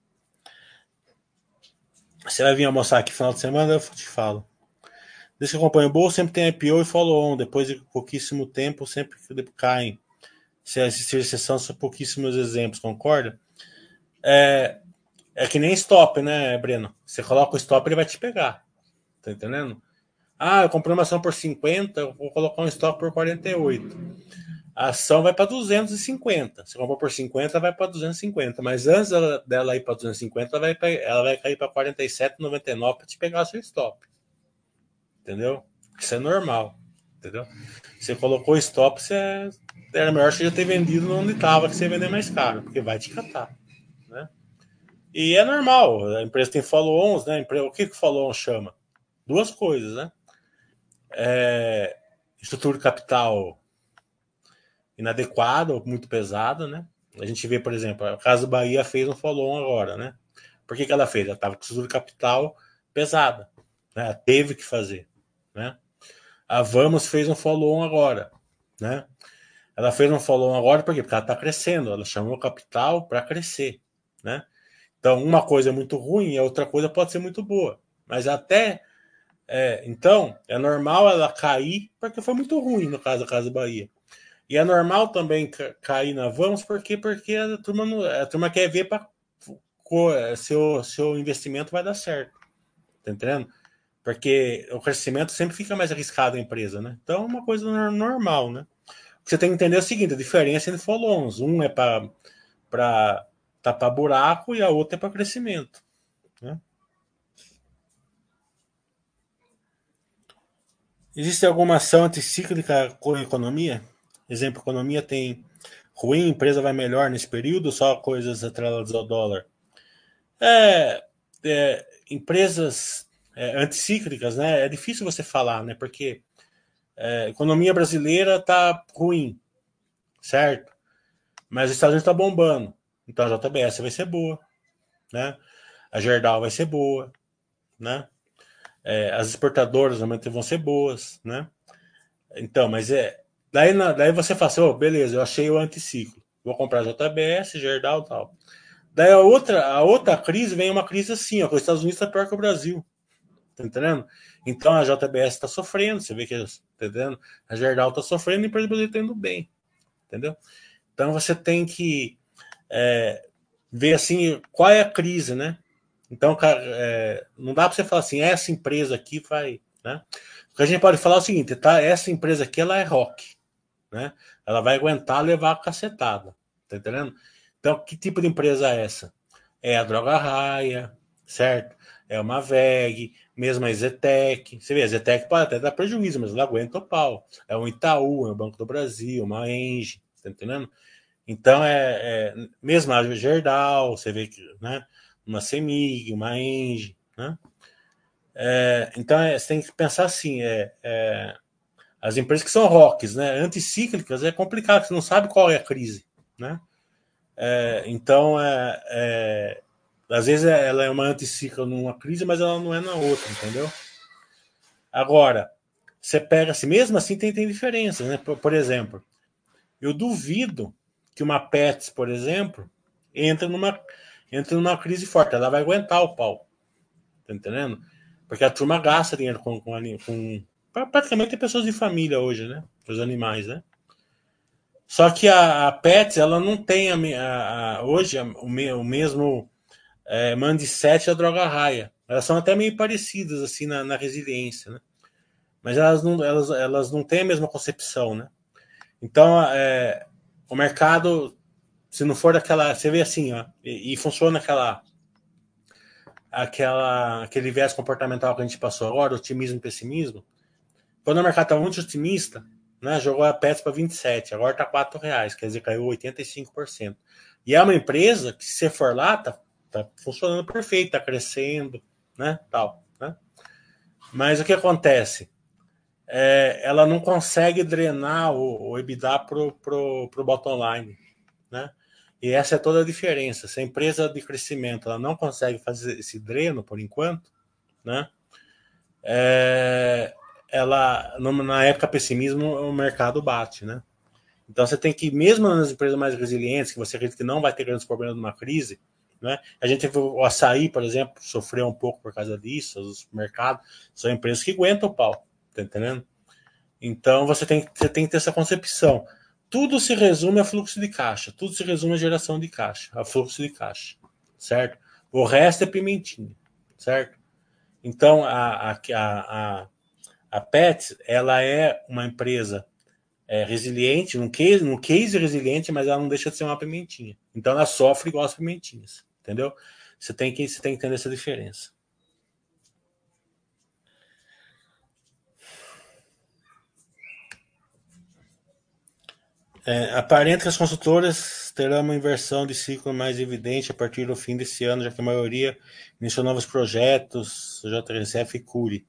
Você vai vir almoçar aqui final de semana? Eu te falo. Desde que eu acompanho o bolso, sempre tem IPO e follow-on. Depois de pouquíssimo tempo, sempre caem. Se assistir exceção, são pouquíssimos exemplos, concorda? É, é que nem stop, né, Breno? Você coloca o stop, ele vai te pegar. Tá entendendo? Ah, eu comprei uma ação por 50, vou colocar um stop por 48 a ação vai para 250. Se comprou por 50, vai para 250. Mas antes dela, dela ir para 250, ela vai, ela vai cair para 47,99 para te pegar o seu stop. Entendeu? Isso é normal. Entendeu? Você colocou stop, você era melhor você já ter vendido onde estava, que você vender mais caro, porque vai te catar. Né? E é normal. A empresa tem follow-ons, né? O que, que follow-on chama? Duas coisas, né? É, estrutura de capital inadequada ou muito pesada, né? A gente vê, por exemplo, a Casa Bahia fez um follow-on agora, né? Por que, que ela fez? Ela estava com estrutura capital pesada, né? Ela teve que fazer, né? A Vamos fez um follow-on agora, né? Ela fez um follow-on agora por quê? Porque ela está crescendo, ela chamou capital para crescer, né? Então, uma coisa é muito ruim e a outra coisa pode ser muito boa. Mas até. É, então, é normal ela cair, porque foi muito ruim no caso da Casa Bahia. E é normal também cair na Vamos, porque, porque a, turma não, a turma quer ver para se o investimento vai dar certo. Tá entendendo? Porque o crescimento sempre fica mais arriscado a empresa, né? Então é uma coisa normal, né? Você tem que entender o seguinte: a diferença entre follow-ons. Um é para tapar buraco e a outra é para crescimento. Né? Existe alguma ação anticíclica com a economia? Exemplo, economia tem ruim, empresa vai melhor nesse período, só coisas atreladas ao dólar. É, é, empresas é, anticíclicas, né? É difícil você falar, né? Porque é, economia brasileira está ruim, certo? Mas os Estados Unidos está bombando. Então a JBS vai ser boa, né? A Gerdau vai ser boa, né? É, as exportadoras realmente vão ser boas, né? Então, mas é. Daí, daí você fala assim, oh, beleza, eu achei o anticiclo. Vou comprar JBS, Gerdau e tal. Daí a outra, a outra crise vem uma crise assim, ó, os Estados Unidos está pior que o Brasil. Tá entendendo? Então a JBS está sofrendo, você vê que tá entendendo? a Gerdau está sofrendo e o Brasil está indo bem. Entendeu? Então você tem que é, ver assim qual é a crise, né? Então, cara, é, não dá para você falar assim, essa empresa aqui vai, né? O que a gente pode falar é o seguinte, tá? Essa empresa aqui ela é rock, né? Ela vai aguentar levar a cacetada, tá entendendo? Então, que tipo de empresa é essa? É a Droga Raia, certo? É uma VEG, mesmo a Zetec. Você vê, a Zetec pode até dar prejuízo, mas ela aguenta o pau. É um Itaú, é o Banco do Brasil, uma Engie, tá entendendo? Então, é, é mesmo a Gerdau, você vê que, né? Uma Semig, uma Engie, né? É, então, é, você tem que pensar assim, é, é, as empresas que são rocks, né? Anticíclicas, é complicado, você não sabe qual é a crise, né? É, então, é, é, às vezes ela é uma anticicla numa crise, mas ela não é na outra, entendeu? Agora, você pega assim, mesmo assim tem, tem diferenças, né? Por, por exemplo, eu duvido que uma Pets, por exemplo, entra numa, entra numa crise forte. Ela vai aguentar o pau. Tá entendendo? Porque a turma gasta dinheiro com, com praticamente pessoas de família hoje, né? Os animais, né? Só que a, a Pets, ela não tem a, a, a hoje o, me, o mesmo é, mindset da droga raia. Elas são até meio parecidas assim na, na resiliência, né? Mas elas não, elas, elas não têm a mesma concepção, né? Então, é, o mercado, se não for daquela. Você vê assim, ó, e, e funciona aquela. Aquela, aquele viés comportamental que a gente passou agora, otimismo e pessimismo. Quando o mercado estava muito otimista, né, jogou a PETS para 27, agora está 4 reais, quer dizer, caiu 85%. E é uma empresa que, se você for lá, tá, tá funcionando perfeito, está crescendo, né, tal, né? Mas o que acontece? é, ela não consegue drenar o, o EBITDA pro, pro bottom line, né? E essa é toda a diferença. Se a empresa de crescimento ela não consegue fazer esse dreno por enquanto, né? É, ela na época pessimismo o mercado bate, né? Então você tem que mesmo nas empresas mais resilientes que você acredita que não vai ter grandes problemas numa crise, né? A gente teve o açaí, por exemplo, sofreu um pouco por causa disso. Os mercados são empresas que aguentam o pau, Tá entendendo? Então você tem, você tem que ter essa concepção. Tudo se resume a fluxo de caixa, tudo se resume a geração de caixa, a fluxo de caixa, certo? O resto é pimentinha, certo? Então a, a, a, a Pets ela é uma empresa é, resiliente, num case, case resiliente, mas ela não deixa de ser uma pimentinha. Então ela sofre igual as pimentinhas, entendeu? Você tem que, você tem que entender essa diferença. É, aparenta que as consultoras terão uma inversão de ciclo mais evidente a partir do fim desse ano, já que a maioria iniciou novos projetos, JRCF e Curi.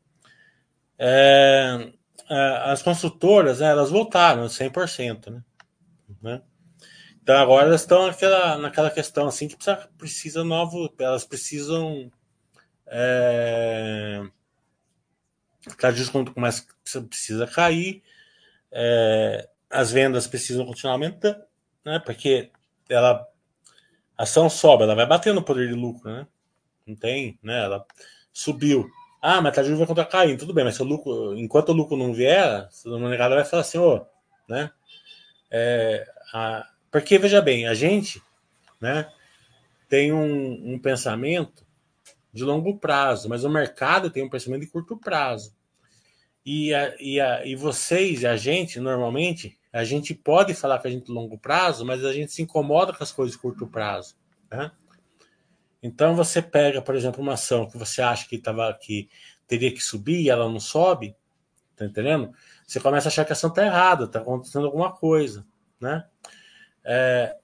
É, é, as consultoras, né, elas voltaram 100%, né? né? Então agora elas estão naquela, naquela questão assim que precisa, precisa novo, elas precisam é, cada desconto começa precisa cair, é, as vendas precisam continuar aumentando, né? Porque ela a ação sobe, ela vai bater no poder de lucro, né? Não tem, né? Ela subiu. Ah, mas a de juros vai continuar caindo, tudo bem, mas o lucro, enquanto o lucro não vier, o mercado vai falar assim, ô, oh, né? É, a, porque, veja bem, a gente né, tem um, um pensamento de longo prazo, mas o mercado tem um pensamento de curto prazo. E, a, e, a, e vocês e a gente, normalmente, a gente pode falar que a gente longo prazo, mas a gente se incomoda com as coisas de curto prazo. Né? Então você pega, por exemplo, uma ação que você acha que, tava, que teria que subir e ela não sobe, tá entendendo? Você começa a achar que a ação está errada, está acontecendo alguma coisa. Né? É,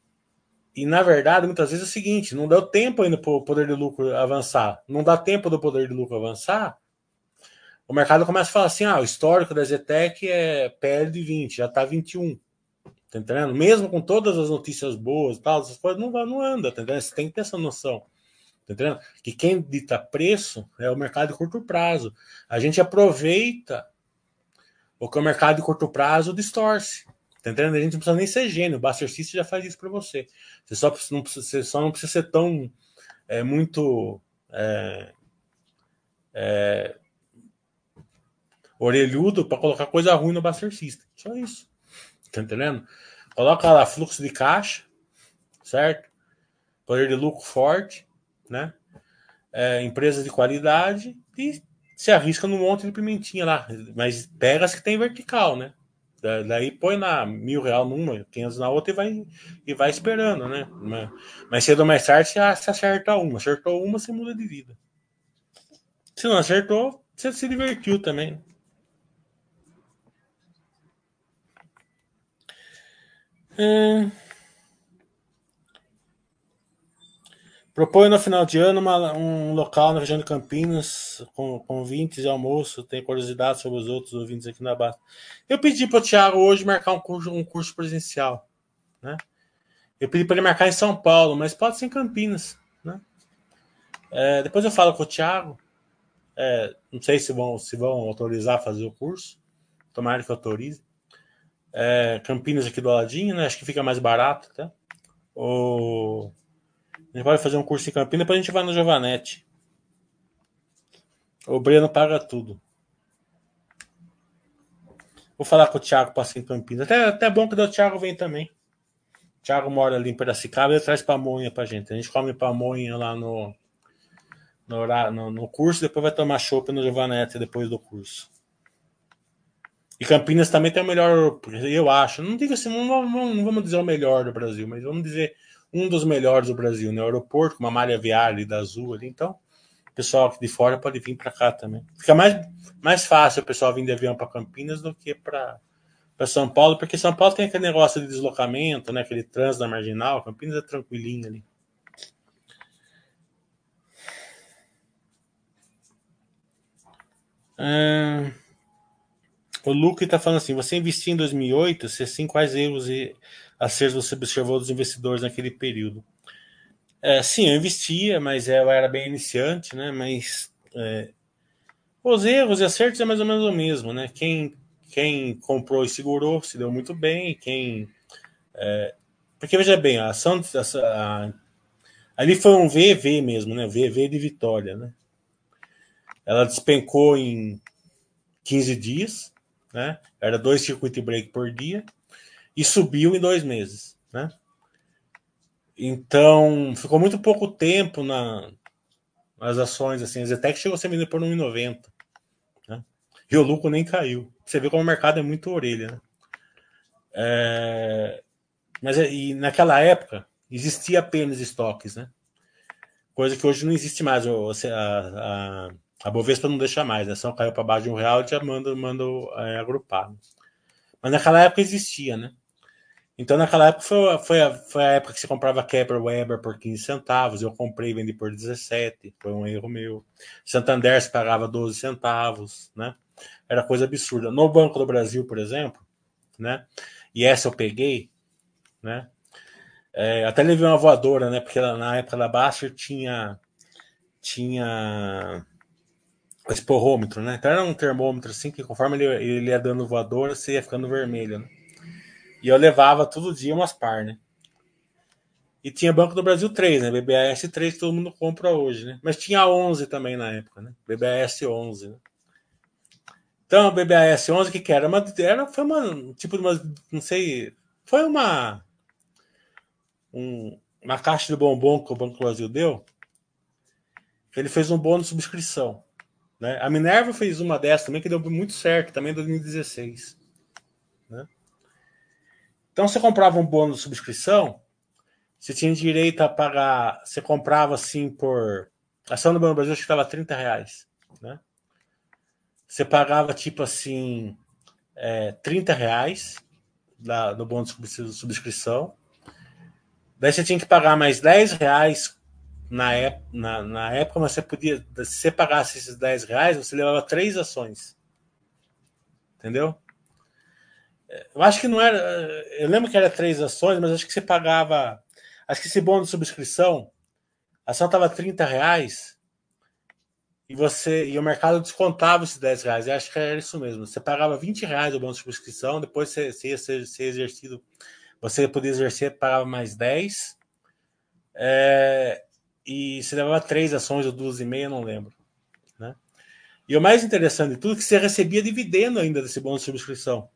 e na verdade, muitas vezes é o seguinte: não deu tempo ainda para o poder de lucro avançar. Não dá tempo do poder de lucro avançar. O mercado começa a falar assim: ah, o histórico da Zetec é PL de 20, já está 21. Tá entendendo? Mesmo com todas as notícias boas e tal, essas coisas não, não anda, tá entendendo? Você tem que ter essa noção. Tá entendendo? Que quem dita preço é o mercado de curto prazo. A gente aproveita o que o mercado de curto prazo distorce. Tá entendendo? A gente não precisa nem ser gênio. O Buster System já faz isso para você. Você só não precisa, você só não precisa ser tão é, muito é, é, orelhudo para colocar coisa ruim no Buster System. Só isso. Tá entendendo? Coloca lá fluxo de caixa, certo? Poder de lucro forte, né? É, empresa de qualidade e se arrisca no monte de pimentinha lá. Mas pega as que tem vertical, né? Daí põe na mil real numa, 500 na outra e vai, e vai esperando, né? Mas cedo ou mais tarde você acerta uma. Acertou uma, você muda de vida. Se não acertou, você se divertiu também. É... Propõe no final de ano uma, um local na região de Campinas com convites e almoço. Tem curiosidade sobre os outros ouvintes aqui na base. Eu pedi para o Thiago hoje marcar um curso, um curso presencial. Né? Eu pedi para ele marcar em São Paulo, mas pode ser em Campinas. Né? É, depois eu falo com o Thiago. É, não sei se vão, se vão autorizar fazer o curso. Tomara que autorize. É, Campinas aqui do ladinho, né? Acho que fica mais barato, tá? O a gente pode fazer um curso em Campinas, depois a gente vai no Giovanetti. O Breno paga tudo. Vou falar com o Thiago para em Campinas. Até, até bom que o Thiago vem também. O Thiago mora ali em Piracicaba e traz pamonha pra gente. A gente come pamonha lá no, no, no, no curso, depois vai tomar chopp no Giovanetti depois do curso. E Campinas também tem o melhor, eu acho. Não digo assim, não, não, não vamos dizer o melhor do Brasil, mas vamos dizer um dos melhores do Brasil no aeroporto, com uma malha viária da Azul ali. Então, pessoal de fora pode vir para cá também. Fica mais, mais fácil o pessoal vir de avião para Campinas do que para São Paulo, porque São Paulo tem aquele negócio de deslocamento, né? aquele trânsito na marginal. Campinas é tranquilinho ali. Ah, o Luke está falando assim: você investiu em 2008, se sim, quais erros e acertos você observou dos investidores naquele período? É, sim, eu investia, mas eu era bem iniciante, né? Mas é, os erros e acertos é mais ou menos o mesmo, né? Quem, quem comprou e segurou se deu muito bem, quem. É, porque veja bem, a ação. A, a, ali foi um VV mesmo, né? VV de vitória, né? Ela despencou em 15 dias, né? Era dois circuit break por dia e subiu em dois meses, né? Então, ficou muito pouco tempo na, nas ações, assim, a Zetec chegou a ser vendida por 1,90, né? E o lucro nem caiu. Você vê como o mercado é muito orelha, né? É, mas é, e naquela época existia apenas estoques, né? Coisa que hoje não existe mais. A, a, a Bovespa não deixa mais, né? A ação caiu para baixo de um real e já manda, manda é, agrupar. Mas naquela época existia, né? Então, naquela época, foi, foi, a, foi a época que você comprava Kepler Weber por 15 centavos. Eu comprei e vendi por 17. Foi um erro meu. Santander se pagava 12 centavos, né? Era coisa absurda. No Banco do Brasil, por exemplo, né? E essa eu peguei. né? É, até levei uma voadora, né? Porque na época da Baster tinha tinha esporrômetro, né? Então era um termômetro assim que conforme ele, ele ia dando voadora, você ia ficando vermelho, né? E eu levava todo dia umas par, né? E tinha Banco do Brasil 3, né? BBAS 3 que todo mundo compra hoje, né? Mas tinha 11 também na época, né? BBAS 11, né? Então, BBAS 11 que que era? Uma, era foi uma tipo uma, não sei, foi uma um, uma caixa de bombom que o Banco do Brasil deu. Ele fez um bônus de subscrição, né? A Minerva fez uma dessa também que deu muito certo, também em 2016, né? Então, você comprava um bônus de subscrição, você tinha direito a pagar. Você comprava assim por. A ação do Banco Brasil acho que estava 30 reais. Né? Você pagava tipo assim. É, 30 reais da, bônus de subscrição. Daí você tinha que pagar mais 10 reais na, época, na, na época, você podia. Se você pagasse esses 10 reais, você levava três ações. Entendeu? Eu acho que não era. Eu lembro que era três ações, mas acho que você pagava Acho que esse bônus de subscrição, a ação estava 30 reais e você e o mercado descontava esses 10 reais. Eu acho que era isso mesmo. Você pagava 20 reais o bônus de subscrição, depois você, você ia ser, ser, exercido, você podia exercer, pagava mais 10. É, e você levava três ações ou duas e meia, não lembro. Né? E o mais interessante de tudo é que você recebia dividendo ainda desse bônus de subscrição.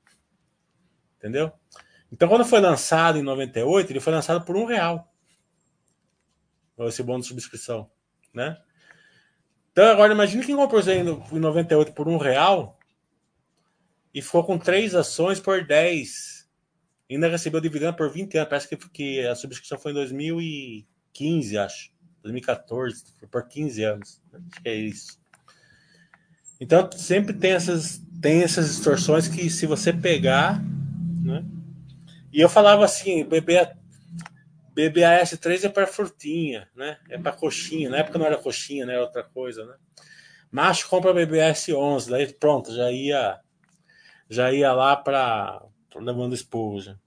Entendeu? Então, quando foi lançado em 98, ele foi lançado por um real. Esse bônus de subscrição, né? Então, agora imagine quem comprou isso aí em 98 por um real e ficou com três ações por 10. Ainda recebeu dividendo por 20 anos. Parece que, que a subscrição foi em 2015, acho. 2014, por 15 anos. Acho que é isso. Então, sempre tem essas, tem essas distorções que, se você pegar, né? E eu falava assim, BBA, BBAS3 é para frutinha, né? É para coxinha. Na época não era coxinha, né? Era outra coisa, né? Macho compra BBAS11, daí pronto, já ia já ia lá para levando esposa.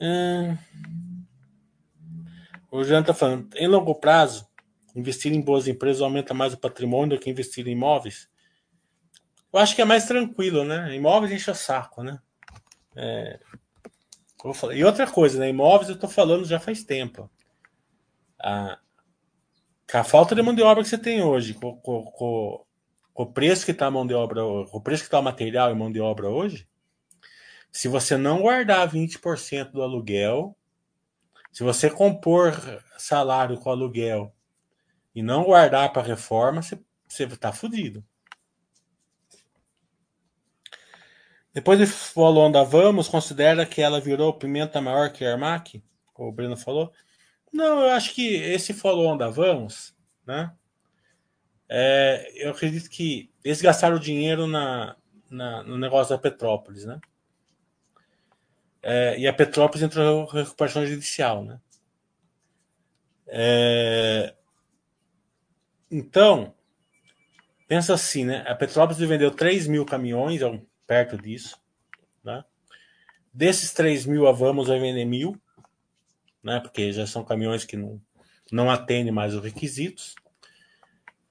Hum. O Jean tá falando, em longo prazo, investir em boas empresas aumenta mais o patrimônio do que investir em imóveis? Eu acho que é mais tranquilo, né? Imóveis enche o saco, né? É, e outra coisa, né? Imóveis eu estou falando já faz tempo. A, a falta de mão de obra que você tem hoje, com, com, com, com o preço que está a mão de obra, o preço que está o material e mão de obra hoje, se você não guardar 20% do aluguel, se você compor salário com aluguel e não guardar para reforma, você, você tá fudido. Depois de follow da Vamos, considera que ela virou pimenta maior que a Armac? O Breno falou. Não, eu acho que esse follow da Vamos, né? É, eu acredito que eles gastaram dinheiro na, na, no negócio da Petrópolis, né? É, e a Petrópolis entrou em recuperação judicial, né? É, então, pensa assim, né? A Petrópolis vendeu 3 mil caminhões, é perto disso. Né? Desses 3 mil, a Vamos vai vender mil, né? porque já são caminhões que não, não atendem mais os requisitos.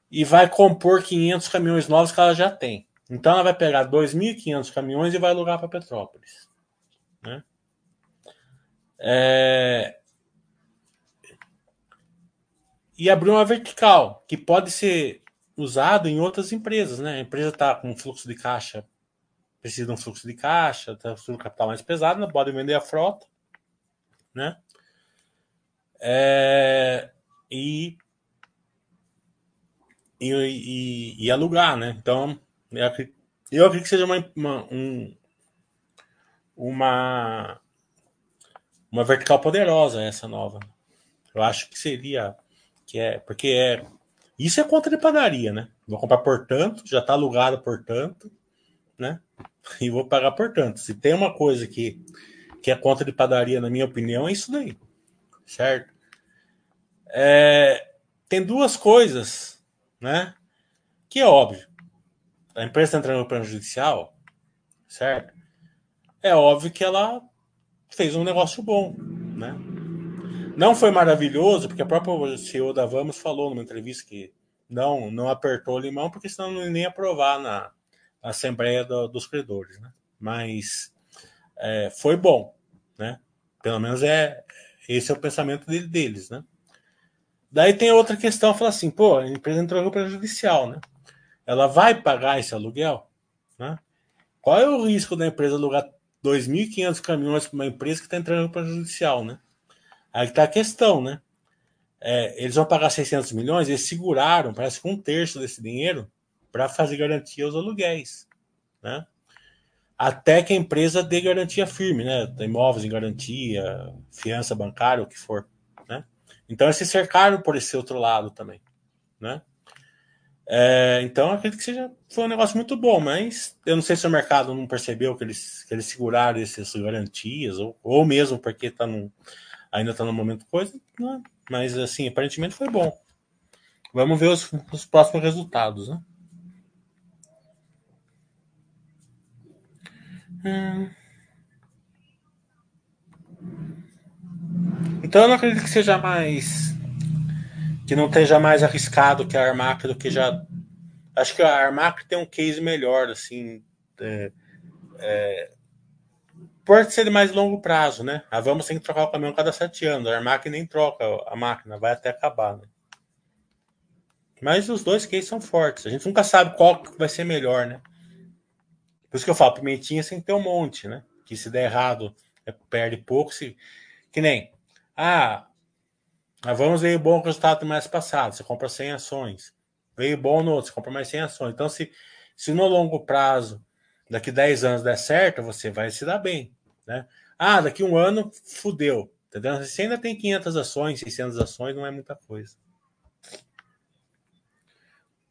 E vai compor 500 caminhões novos que ela já tem. Então ela vai pegar 2.500 caminhões e vai alugar para Petrópolis. Né? É... E abriu uma vertical, que pode ser usado em outras empresas. Né? A empresa está com fluxo de caixa precisa de um fluxo de caixa, tá um capital mais pesado, não pode vender a frota, né? É, e, e, e, e, alugar, né? Então, eu acredito, eu acredito que seja uma, uma, um, uma, uma vertical poderosa essa nova. Eu acho que seria, que é, porque é, isso é conta de padaria, né? Vou comprar por tanto, já está alugado por tanto, né? E vou pagar por tanto. Se tem uma coisa que, que é conta de padaria, na minha opinião, é isso daí. Certo? É, tem duas coisas, né? Que é óbvio. A empresa está entrando no plano judicial, certo? É óbvio que ela fez um negócio bom, né? Não foi maravilhoso, porque a própria CEO da Vamos falou numa entrevista que não, não apertou o limão, porque senão não nem aprovar na, na Assembleia do, dos Credores, né? Mas é, foi bom, né? Pelo menos é esse é o pensamento dele, deles, né? Daí tem outra questão, fala assim, pô, a empresa entrou para judicial, né? Ela vai pagar esse aluguel, né? Qual é o risco da empresa alugar 2.500 caminhões para uma empresa que está entrando para judicial, né? Aí está a questão, né? É, eles vão pagar 600 milhões, eles seguraram, parece que um terço desse dinheiro para fazer garantia aos aluguéis, né? Até que a empresa dê garantia firme, né? Imóveis em garantia, fiança bancária, o que for, né? Então eles se cercaram por esse outro lado também, né? É, então acredito que seja foi um negócio muito bom, mas eu não sei se o mercado não percebeu que eles, que eles seguraram essas garantias, ou, ou mesmo porque tá num, ainda está no momento coisa, né? mas assim, aparentemente foi bom. Vamos ver os, os próximos resultados, né? Hum. Então eu não acredito que seja mais que não esteja mais arriscado que a Armac do que já. Acho que a Armac tem um case melhor, assim. É, é, pode ser de mais longo prazo, né? A Vamos tem que trocar o caminhão cada sete anos. A Armac nem troca a máquina, vai até acabar, né? Mas os dois cases são fortes. A gente nunca sabe qual vai ser melhor, né? Por isso que eu falo, pimentinha que ter um monte, né? Que se der errado, é, perde pouco. Se... Que nem, ah, mas vamos ver o bom resultado do mês passado. Você compra 100 ações. Veio bom no outro, você compra mais 100 ações. Então, se, se no longo prazo, daqui 10 anos der certo, você vai se dar bem. Né? Ah, daqui um ano, fudeu. Entendeu? Você ainda tem 500 ações, 600 ações, não é muita coisa.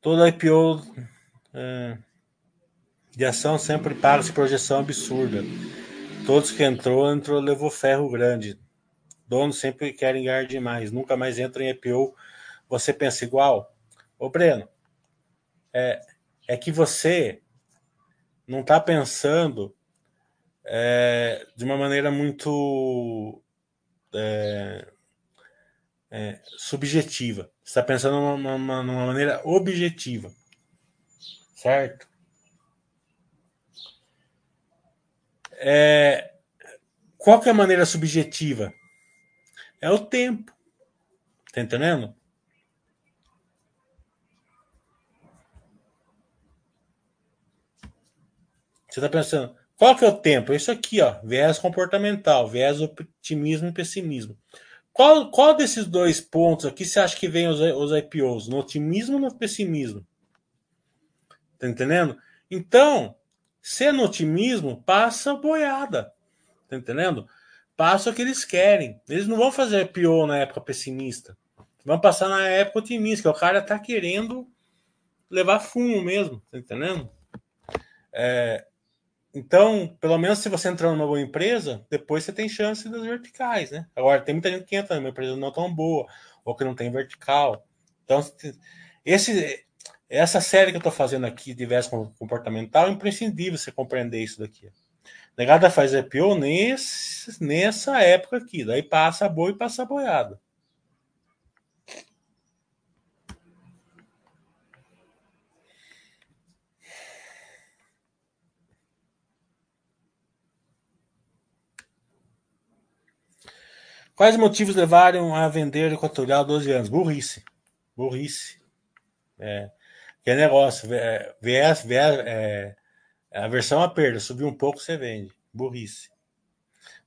Toda IPO é, de ação sempre paga-se projeção absurda. Todos que entrou, entrou, levou ferro grande donos sempre querem ganhar demais, nunca mais entram em IPO. Você pensa igual? Ô, Breno, é, é que você não está pensando é, de uma maneira muito é, é, subjetiva. Você está pensando numa, numa, numa maneira objetiva. Certo? É, qual que é a maneira subjetiva? É o tempo. Tá entendendo? Você tá pensando, qual que é o tempo? Isso aqui, ó, viés comportamental, viés otimismo e pessimismo. Qual, qual desses dois pontos aqui você acha que vem os, os IPOs? No otimismo ou no pessimismo? Tá entendendo? Então, se no otimismo, passa boiada. Tá entendendo? Passa o que eles querem. Eles não vão fazer pior na época pessimista. Vão passar na época otimista, o cara tá querendo levar fumo mesmo, tá entendendo? É, então, pelo menos se você entrar numa boa empresa, depois você tem chance das verticais, né? Agora, tem muita gente que entra numa empresa não tão boa, ou que não tem vertical. Então, esse, essa série que eu tô fazendo aqui de viés comportamental é imprescindível você compreender isso daqui. Negada faz IPO nesse, nessa época aqui. Daí passa boi e passa boiada. Quais motivos levaram a vender Equatorial 12 anos? Burrice. Burrice. É, que é negócio. É, viés, viés, é, a versão a perda, subiu um pouco, você vende. Burrice.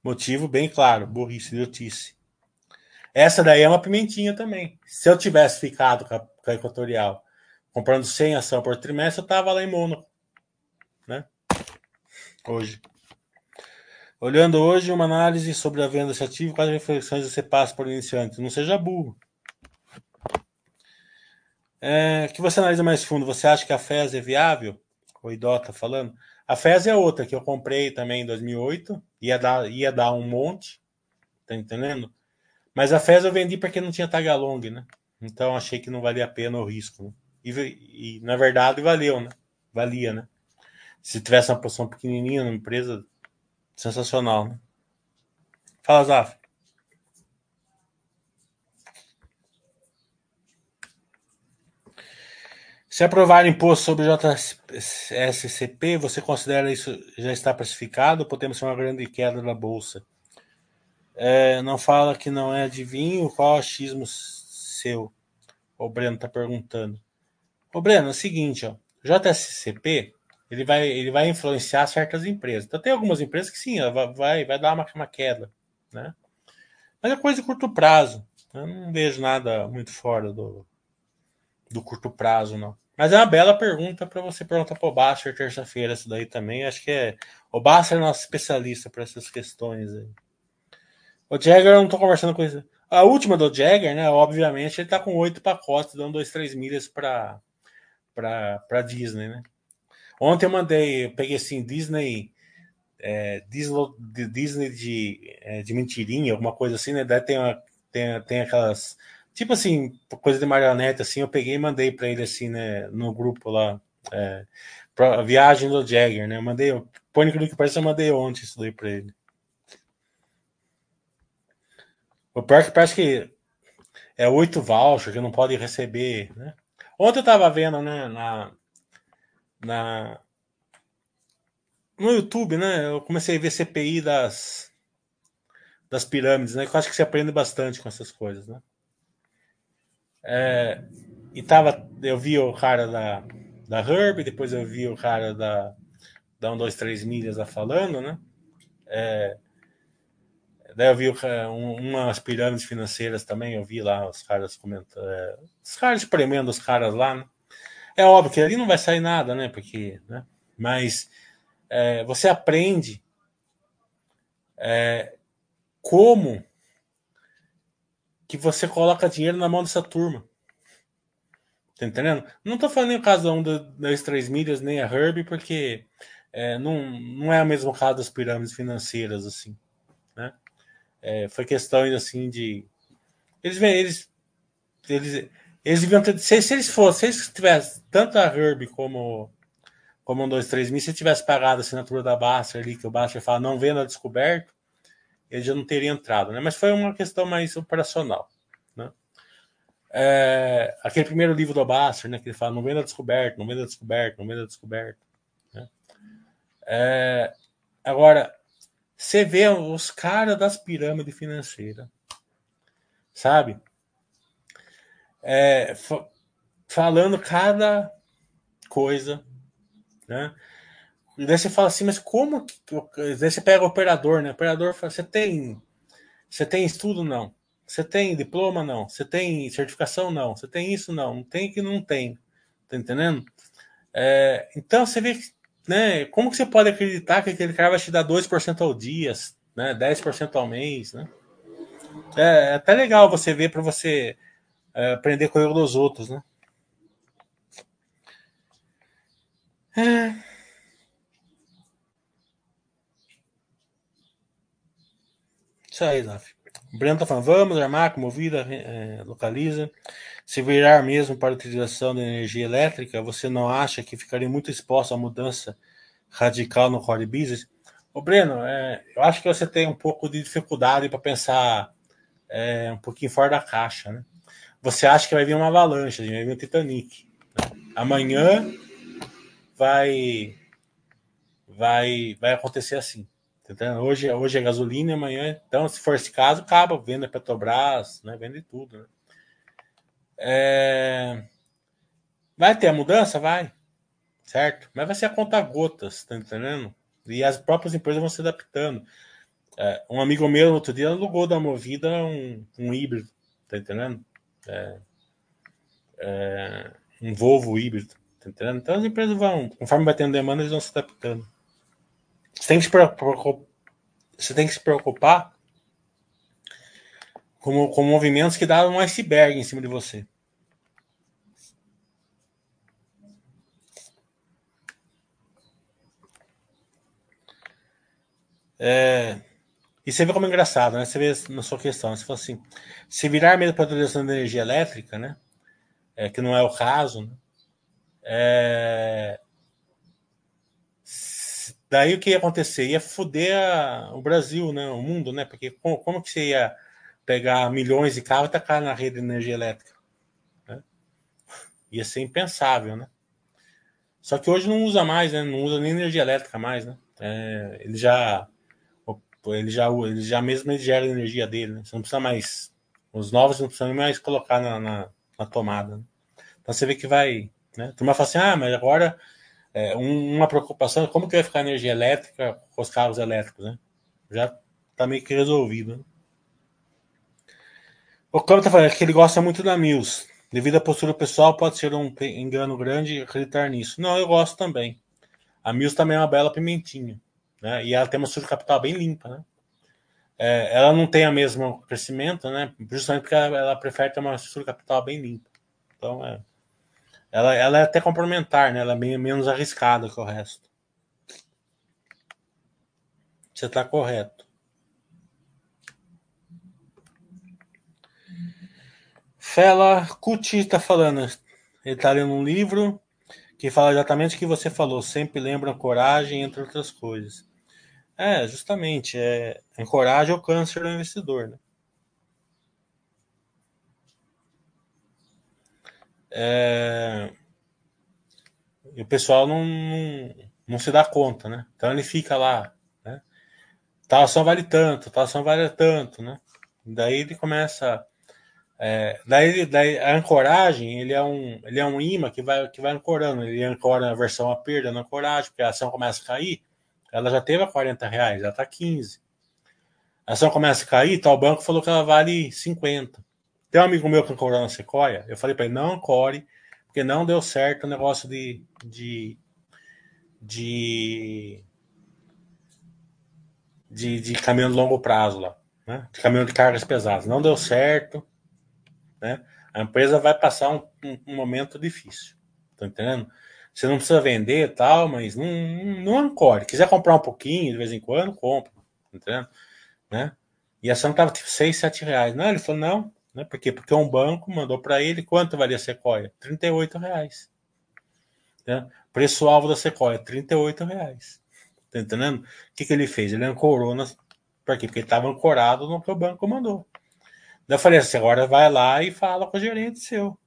Motivo bem claro, burrice, idiotice. Essa daí é uma pimentinha também. Se eu tivesse ficado com a, com a Equatorial comprando 100 ação por trimestre, eu tava lá em Mônaco. Né? Hoje. Olhando hoje uma análise sobre a venda desse ativo, quais reflexões você passa por iniciante? Não seja burro. É, que você analisa mais fundo, você acha que a FES é viável? O Idó tá falando. A FES é outra que eu comprei também em 2008, ia dar, ia dar um monte, tá entendendo? Mas a FES eu vendi porque não tinha tag along, né? Então achei que não valia a pena o risco. Né? E, e, na verdade valeu, né? Valia, né? Se tivesse uma posição pequenininha numa empresa, sensacional, né? Fala, Zaf. Se aprovar imposto sobre JSCP, você considera isso já está precificado? Podemos ter uma grande queda da bolsa. É, não fala que não é adivinho, qual achismo seu? O Breno está perguntando. O Breno, é o seguinte, ó, JSCP ele vai, ele vai influenciar certas empresas. Então tem algumas empresas que sim, vai, vai dar uma, uma queda, né? Mas é coisa de curto prazo. Eu não vejo nada muito fora do, do curto prazo, não. Mas é uma bela pergunta para você perguntar para o Basser terça-feira, isso daí também. Acho que é. O Basser é nosso especialista para essas questões aí. O Jagger, eu não estou conversando com isso. A última do Jagger, né? Obviamente, ele está com oito pacotes, dando dois, três milhas para para Disney, né? Ontem eu mandei, eu peguei assim, Disney. É, Disney, Disney de, é, de mentirinha, alguma coisa assim, né? Daí tem, uma, tem, tem aquelas tipo assim, coisa de marionete, assim, eu peguei e mandei para ele, assim, né, no grupo lá, é, pra, viagem do Jagger, né, eu mandei, põe no que parece, eu mandei ontem isso daí para ele. O pior é que parece que é oito vouchers que não pode receber, né. Ontem eu tava vendo, né, na, na, no YouTube, né, eu comecei a ver CPI das, das pirâmides, né, que eu acho que você aprende bastante com essas coisas, né. É, e tava, eu vi o cara da, da Herb, depois eu vi o cara da, da 1, 2, 3 milhas lá falando, né? É, daí eu vi um, umas pirâmides financeiras também, eu vi lá os caras comentando, é, os caras espremendo os caras lá, né? É óbvio que ali não vai sair nada, né? Porque, né? Mas é, você aprende é, como que você coloca dinheiro na mão dessa turma. Tá entendendo? Não tô falando em caso um das três milhas, nem a Herb, porque é, não, não é o mesmo caso das pirâmides financeiras, assim. Né? É, foi questão assim de. Eles eles eles, eles deviam ter. Se, se eles fossem, se eles tivessem tanto a Herb como como um, dois, três mil, se tivesse pagado a assinatura da Baster ali, que o Baster fala não vendo descoberto, ele já não teria entrado, né? Mas foi uma questão mais operacional, né? É, aquele primeiro livro do Basser, né? Que ele fala, não venda descoberto, não venda descoberto, não venda descoberto. Né? É, agora, você vê os caras das pirâmides financeiras, sabe? É, falando cada coisa, né? E daí você fala assim, mas como que. Daí você pega o operador, né? O operador fala, você tem. Você tem estudo? Não. Você tem diploma? Não. Você tem certificação? Não. Você tem isso? Não. Não tem que não tem. Tá entendendo? É, então você vê né? Como que você pode acreditar que aquele cara vai te dar 2% ao dia, né? 10% ao mês, né? É, é até legal você ver para você é, aprender com o dos outros, né? É. Isso aí, Zaf. Breno tá falando, vamos armar, movida, é, localiza. Se virar mesmo para a utilização da energia elétrica, você não acha que ficaria muito exposto à mudança radical no core business? Ô, Breno, é, eu acho que você tem um pouco de dificuldade para pensar é, um pouquinho fora da caixa, né? Você acha que vai vir uma avalanche, vai vir um Titanic. Né? Amanhã vai, vai, vai acontecer assim. Entendeu? Hoje, hoje é gasolina, amanhã. Então, se for esse caso, acaba venda Petrobras, né? Vende tudo. Né? É... Vai ter a mudança? Vai. Certo? Mas vai ser a conta gotas, tá entendendo? E as próprias empresas vão se adaptando. É, um amigo meu outro dia alugou da Movida um, um híbrido, tá entendendo? É, é, um Volvo híbrido, tá entendendo? Então as empresas vão, conforme vai tendo demanda, eles vão se adaptando. Você tem que se preocupar, você tem que se preocupar com, com movimentos que dão um iceberg em cima de você. É, e você vê como é engraçado, né? Você vê na sua questão, você fala assim, se virar mesmo para a utilização de energia elétrica, né? É, que não é o caso, né? É, Daí o que ia acontecer? Ia foder a, o Brasil, né? o mundo, né? Porque como, como, que você ia pegar milhões de carros e tacar na rede de energia elétrica? Né? Ia ser impensável, né? Só que hoje não usa mais, né? Não usa nem energia elétrica mais, né? É, ele já ele já ele já mesmo ele gera a energia dele, né? Você não precisa mais os novos não precisam mais colocar na, na, na tomada. Né? Então você vê que vai, né? A turma fala assim: "Ah, mas agora é, uma preocupação, como que vai ficar a energia elétrica com os carros elétricos, né? Já está meio que resolvido. Né? O Câmbio está falando que ele gosta muito da Mills. Devido à postura pessoal, pode ser um engano grande acreditar nisso. Não, eu gosto também. A Mills também é uma bela pimentinha. Né? E ela tem uma estrutura capital bem limpa. Né? É, ela não tem o mesmo crescimento, né? justamente porque ela, ela prefere ter uma estrutura capital bem limpa. Então, é, ela, ela é até complementar, né? Ela é bem menos arriscada que o resto. Você está correto. Fela Cuti está falando. Ele está lendo um livro que fala exatamente o que você falou. Sempre lembra coragem, entre outras coisas. É, justamente. É, encoraja o câncer do investidor, né? É... E o pessoal não, não, não, se dá conta, né? Então ele fica lá, né? Tal ação vale tanto, tal ação vale tanto, né? Daí ele começa. É, daí, daí a ancoragem ele é um ele é um imã que vai que vai ancorando ele ancora a versão a perda na ancoragem porque a ação começa a cair ela já teve a 40 reais ela está 15 a ação começa a cair tal banco falou que ela vale 50 tem um amigo meu que ancorou na Sequoia. Eu falei para ele: não ancore, porque não deu certo o negócio de. de de, de, de caminhão de longo prazo lá, né? de caminhão de cargas pesadas. Não deu certo, né? A empresa vai passar um, um, um momento difícil. Tá entendendo? Você não precisa vender tal, mas não, não ancore. Quiser comprar um pouquinho de vez em quando, compra. Tá entendendo? Né? E a ação estava tipo 6, 7 reais. Não, ele falou, não, né? Por quê? Porque um banco mandou para ele quanto valia a Sequoia? 38 reais. Né? Preço-alvo da Sequoia, 38 reais. Tá entendendo? O que, que ele fez? Ele ancorou nas... Por quê? Porque estava ancorado no que o banco mandou. Daí eu falei assim, agora vai lá e fala com o gerente seu.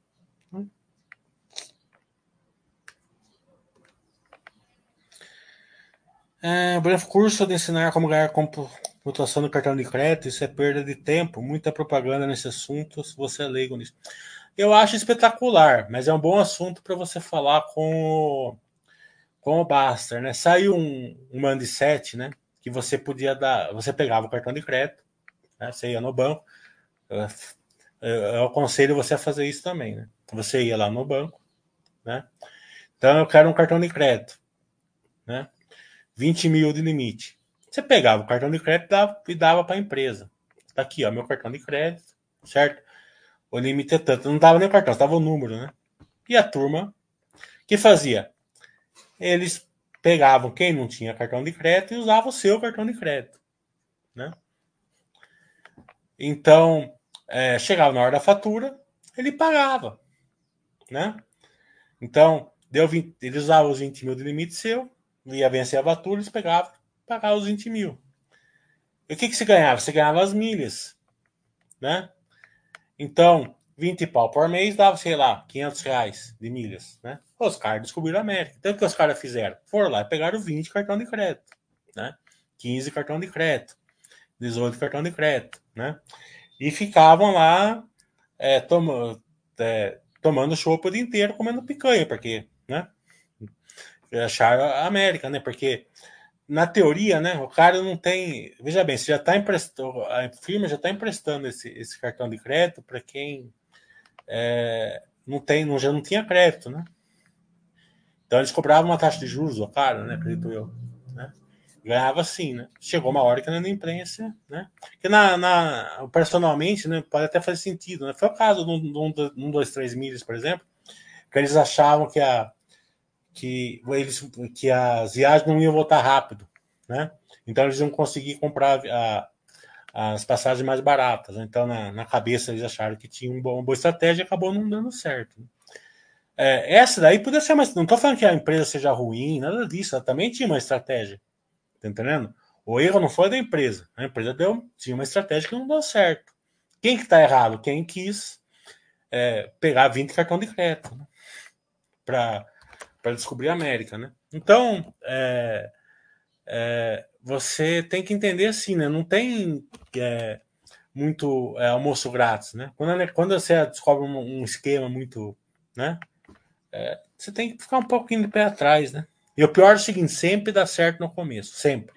É, breve curso de ensinar como ganhar Mutação do cartão de crédito, isso é perda de tempo, muita propaganda nesse assunto, se você é leigo nisso. Eu acho espetacular, mas é um bom assunto para você falar com o, com o Baster, né? Saiu um, um Mandset, né? Que você podia dar, você pegava o cartão de crédito, né? Você ia no banco, eu, eu aconselho você a fazer isso também, né? Você ia lá no banco, né? Então eu quero um cartão de crédito, né? 20 mil de limite. Você pegava o cartão de crédito e dava para a empresa. Está aqui, ó, meu cartão de crédito, certo? O limite é tanto. Não dava nem o cartão, estava o número, né? E a turma, que fazia? Eles pegavam quem não tinha cartão de crédito e usavam o seu cartão de crédito, né? Então, é, chegava na hora da fatura, ele pagava, né? Então, deu 20, eles usavam os 20 mil de limite seu, ia vencer a fatura, eles pegavam pagar os 20 mil. E o que, que você ganhava? Você ganhava as milhas, né? Então, 20 pau por mês dava, sei lá, 500 reais de milhas, né? Os caras descobriram a América. Então, o que os caras fizeram? Foram lá e pegaram 20 cartão de crédito, né? 15 cartão de crédito, 18 cartão de crédito, né? E ficavam lá é, tom, é, tomando chopp o dia inteiro, comendo picanha, porque, né? Acharam a América, né? Porque na teoria, né, o cara não tem. Veja bem, você já está emprestando, a firma já está emprestando esse, esse cartão de crédito para quem é, não tem, não, já não tinha crédito, né? Então eles cobravam uma taxa de juros, ó, cara, né? Acredito eu. Né? Ganhava assim, né? Chegou uma hora que na imprensa, né? Que na, na, personalmente, né, pode até fazer sentido, né? Foi o caso de um, dois, três milhas, por exemplo, que eles achavam que a que eles que as viagens não iam voltar rápido, né? Então eles iam conseguir comprar a, as passagens mais baratas. Então na, na, cabeça eles acharam que tinha um bom, uma boa estratégia e acabou não dando certo. Né? É, essa daí podia ser mais. Não estou falando que a empresa seja ruim, nada disso. Ela também tinha uma estratégia, Tá entendendo? O erro não foi da empresa. A empresa deu, tinha uma estratégia que não deu certo. Quem que tá errado? Quem quis é, pegar 20 cartão de crédito né? para descobrir a América, né? Então, é, é, você tem que entender assim, né? Não tem é, muito é, almoço grátis, né? Quando, quando você descobre um, um esquema muito, né? É, você tem que ficar um pouquinho de pé atrás, né? E o pior é o seguinte, sempre dá certo no começo, sempre.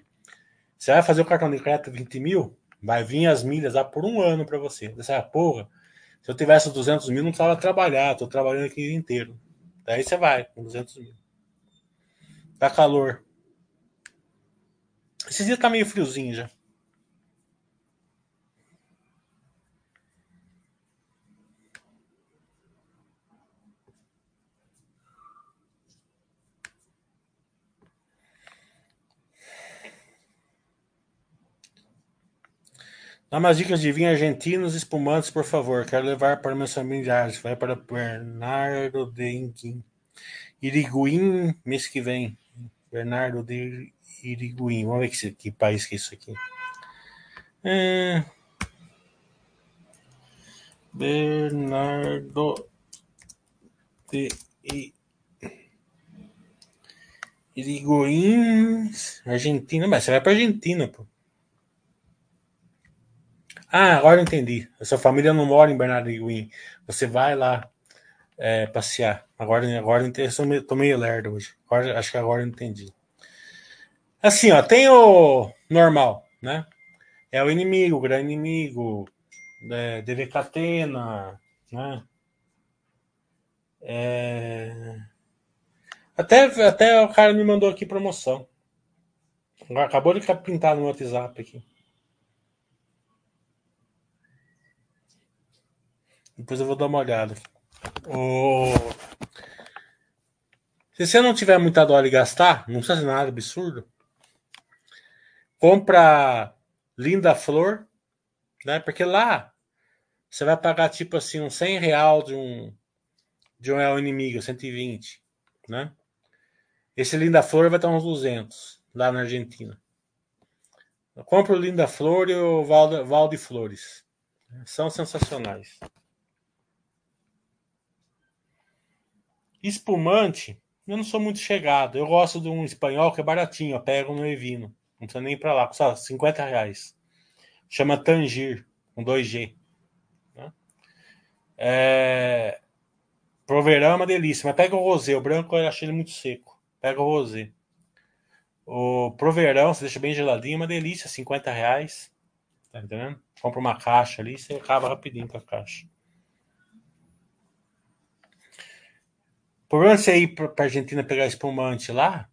Você vai fazer o cartão de crédito 20 mil, vai vir as milhas lá por um ano para você. Você vai, porra, se eu tivesse 200 mil, não precisava trabalhar, tô trabalhando aqui o dia inteiro. Daí você vai com 200 mil. Tá calor. Esses dias tá meio friozinho já. Dá umas dicas de vinho argentinos espumantes, por favor. Quero levar para meus familiares. Vai para Bernardo de Iriguim mês que vem. Bernardo de Iriguim. Vamos ver que, que país que é isso aqui. É... Bernardo de Iriguim, Argentina. Mas você vai para Argentina, pô. Ah, agora eu entendi. A sua família não mora em Bernardo. Você vai lá é, passear. Agora, agora eu estou meio lerdo hoje. Agora, acho que agora eu entendi. Assim, ó, tem o normal, né? É o inimigo, o grande inimigo, é, DV Catena, né? É... Até, até o cara me mandou aqui promoção. Acabou de pintado no WhatsApp aqui. Depois eu vou dar uma olhada. O... Se você não tiver muita dó de gastar, não precisa de nada absurdo. Compra Linda Flor, né? Porque lá você vai pagar tipo assim uns 100 real de um de um real inimigo, 120, né? Esse Linda Flor vai estar uns 200 lá na Argentina. Compre o Linda Flor e o Val, Val de Flores. São sensacionais. Espumante, eu não sou muito chegado. Eu gosto de um espanhol que é baratinho, eu pego no Evino. Não precisa nem ir pra lá, custa 50 reais. Chama Tangir, com 2G. Né? É... Pro verão é uma delícia, mas pega o rosé. O branco eu achei ele muito seco. Pega o rosé. O pro verão, você deixa bem geladinho, é uma delícia, 50 reais. Tá entendendo? Compra uma caixa ali, você acaba rapidinho com a caixa. Problema de você ir para a Argentina pegar espumante lá,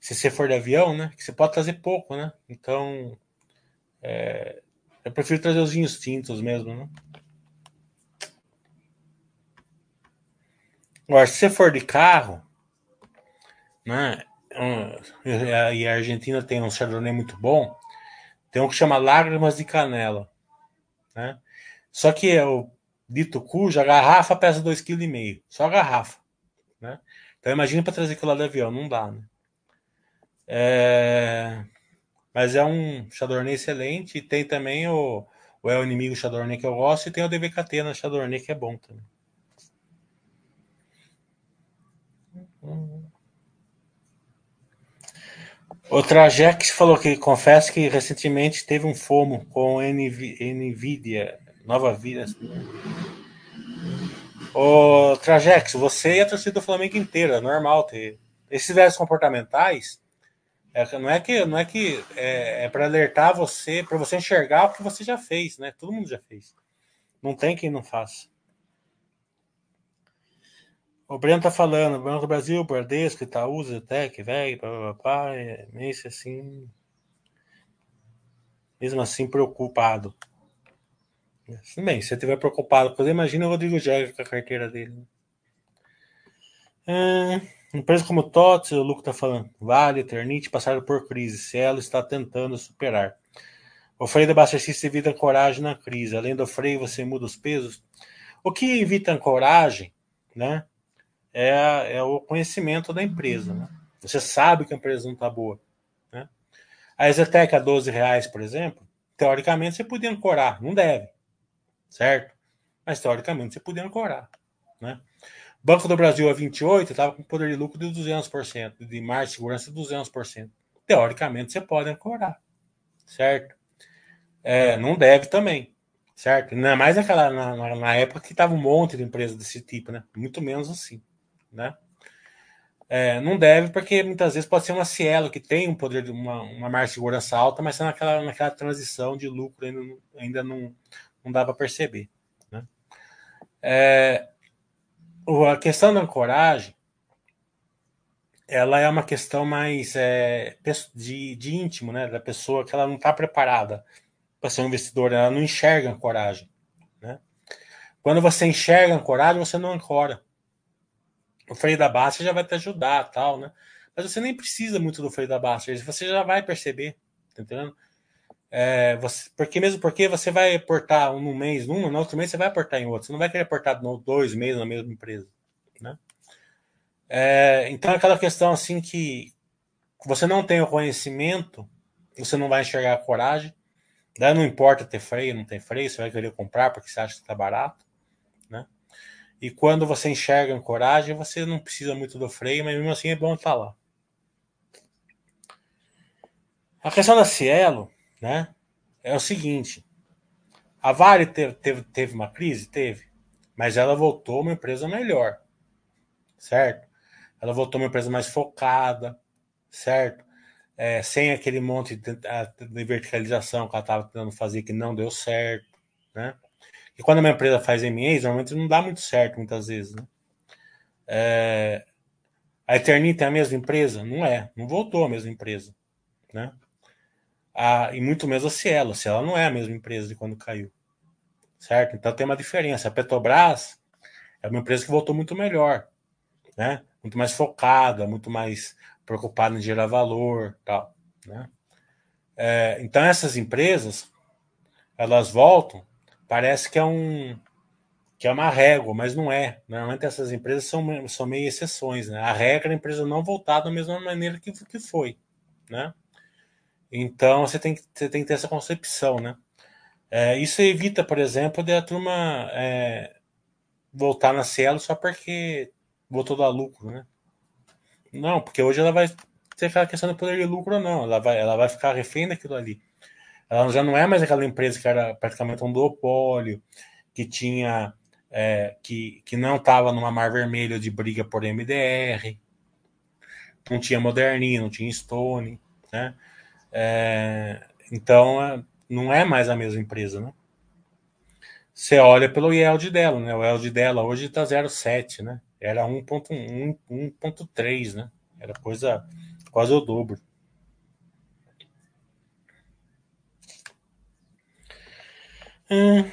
se você for de avião, né? Que você pode trazer pouco, né? Então, é, eu prefiro trazer os vinhos tintos mesmo, né? Agora, se você for de carro, né? E a Argentina tem um chardonnay muito bom. Tem um que chama Lágrimas de Canela, né? Só que é o dito cuja garrafa pesa 2,5 kg, só a garrafa. Né? Então imagina para trazer aquilo lá de avião, não dá, né? É... Mas é um Chardonnay excelente e tem também o, o É o Inimigo Chardonnay que eu gosto e tem o DVKT na Chardonnay que é bom também. O Trajex falou que confessa que recentemente teve um FOMO com NVIDIA, nova vida. Ô, Trajex, você e a torcida do Flamengo inteira, é normal ter. Esses velhos comportamentais, é, não é que não é que é, é para alertar você, para você enxergar o que você já fez, né? Todo mundo já fez. Não tem quem não faça. O Breno tá falando, Banco do Brasil, Bradesco, Itaúsa, Zetec, velho, papapá, é, esse assim, mesmo assim preocupado. Bem, se você estiver preocupado com imagina o Rodrigo Jagger com a carteira dele. É, empresa como TOTS, o Luco está falando, Vale, Eternite passaram por crise. Cielo está tentando superar. O freio de abastecista evita coragem na crise. Além do freio, você muda os pesos. O que evita coragem, né? É, é o conhecimento da empresa. Né? Você sabe que a empresa não está boa. Né? A Exetec a 12 reais, por exemplo, teoricamente você podia ancorar, não deve, certo? Mas teoricamente você podia ancorar, né? Banco do Brasil a 28 estava com poder de lucro de 200%, de margem de segurança de 200%. Teoricamente você pode ancorar, certo? É, não deve também, certo? É mais naquela, na, na época que estava um monte de empresas desse tipo, né? Muito menos assim, né? É, não deve, porque muitas vezes pode ser uma Cielo que tem um poder de uma, uma margem de segurança alta, mas está naquela, naquela transição de lucro ainda, ainda não, não dá para perceber. Né? É, a questão da ancoragem ela é uma questão mais é, de, de íntimo, né? Da pessoa que ela não está preparada para ser um investidor, ela não enxerga ancoragem. Né? Quando você enxerga ancoragem, você não ancora o freio da baixa já vai te ajudar, tal, né? Mas você nem precisa muito do freio da baixa, você já vai perceber, tá entendendo? É, você, porque mesmo porque você vai aportar um mês numa, no outro mês você vai aportar em outro, você não vai querer aportar dois meses na mesma empresa, né? É, então é aquela questão assim que você não tem o conhecimento, você não vai enxergar a coragem, daí não importa ter freio, não tem freio, você vai querer comprar porque você acha que está barato. E quando você enxerga ancoragem, você não precisa muito do freio, mas mesmo assim é bom estar lá. A questão da Cielo, né, é o seguinte: a Vale teve, teve, teve uma crise? Teve. Mas ela voltou uma empresa melhor, certo? Ela voltou uma empresa mais focada, certo? É, sem aquele monte de, de verticalização que ela estava tentando fazer que não deu certo, né? E quando uma empresa faz M&As, normalmente não dá muito certo muitas vezes, né? É... A Eternit é a mesma empresa? Não é, não voltou a mesma empresa, né? A, e muito menos a Cielo. A Cielo não é a mesma empresa de quando caiu, certo? Então tem uma diferença. A Petrobras é uma empresa que voltou muito melhor, né? Muito mais focada, muito mais preocupada em gerar valor, tal, né? É, então essas empresas elas voltam parece que é um que é uma régua, mas não é. Normalmente essas empresas são, são meio exceções, né? A regra é a empresa não voltar da mesma maneira que, que foi, né? Então você tem, que, você tem que ter essa concepção, né? É, isso evita, por exemplo, de a turma é, voltar na Cielo só porque voltou dar lucro, né? Não, porque hoje ela vai ter aquela questão de poder de lucro ou não. Ela vai, ela vai ficar refém daquilo ali. Ela já não é mais aquela empresa que era praticamente um duopólio, que tinha é, que, que não estava numa mar vermelha de briga por MDR, não tinha Moderninha, não tinha Stone, né? É, então é, não é mais a mesma empresa, né? Você olha pelo yield dela, né? O yield dela hoje está 0,7, né? Era 1.3, né? Era coisa quase o dobro. Hum.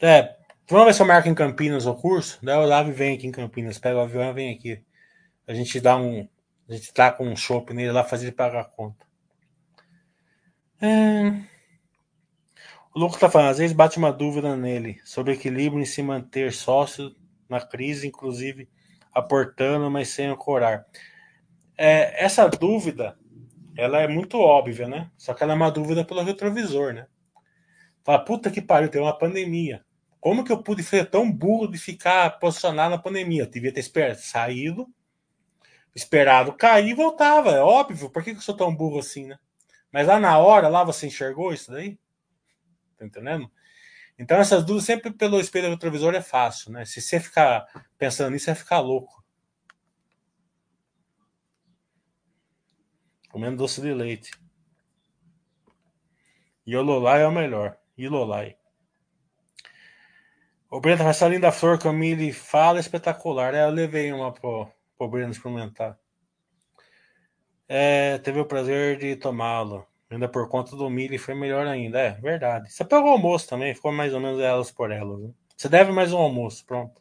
É, vamos ver se eu marco em Campinas o curso. Daí o Lave vem aqui em Campinas, pega o avião vem aqui. A gente dá um. A gente tá com um shopping nele lá, fazer ele pagar a conta. É... O Lucas tá falando, às vezes bate uma dúvida nele sobre equilíbrio em se manter sócio na crise, inclusive aportando, mas sem ancorar é, essa dúvida, ela é muito óbvia, né? Só que ela é uma dúvida pelo retrovisor, né? Fala, puta que pariu, tem uma pandemia. Como que eu pude ser tão burro de ficar posicionado na pandemia? Eu devia ter esperado, saído, esperado cair e voltava. É óbvio, por que, que eu sou tão burro assim, né? Mas lá na hora, lá você enxergou isso daí? Tá entendendo? Então essas dúvidas sempre pelo espelho retrovisor é fácil, né? Se você ficar pensando nisso, você vai ficar louco. comendo doce de leite. Yololai é o melhor. Ilolai. O Breno, essa linda flor que Mili fala espetacular. É, eu levei uma pro, pro Breno experimentar. É, teve o prazer de tomá-lo. Ainda por conta do Mili foi melhor ainda. É, verdade. Você pegou o almoço também, ficou mais ou menos elas por elas. Né? Você deve mais um almoço, pronto.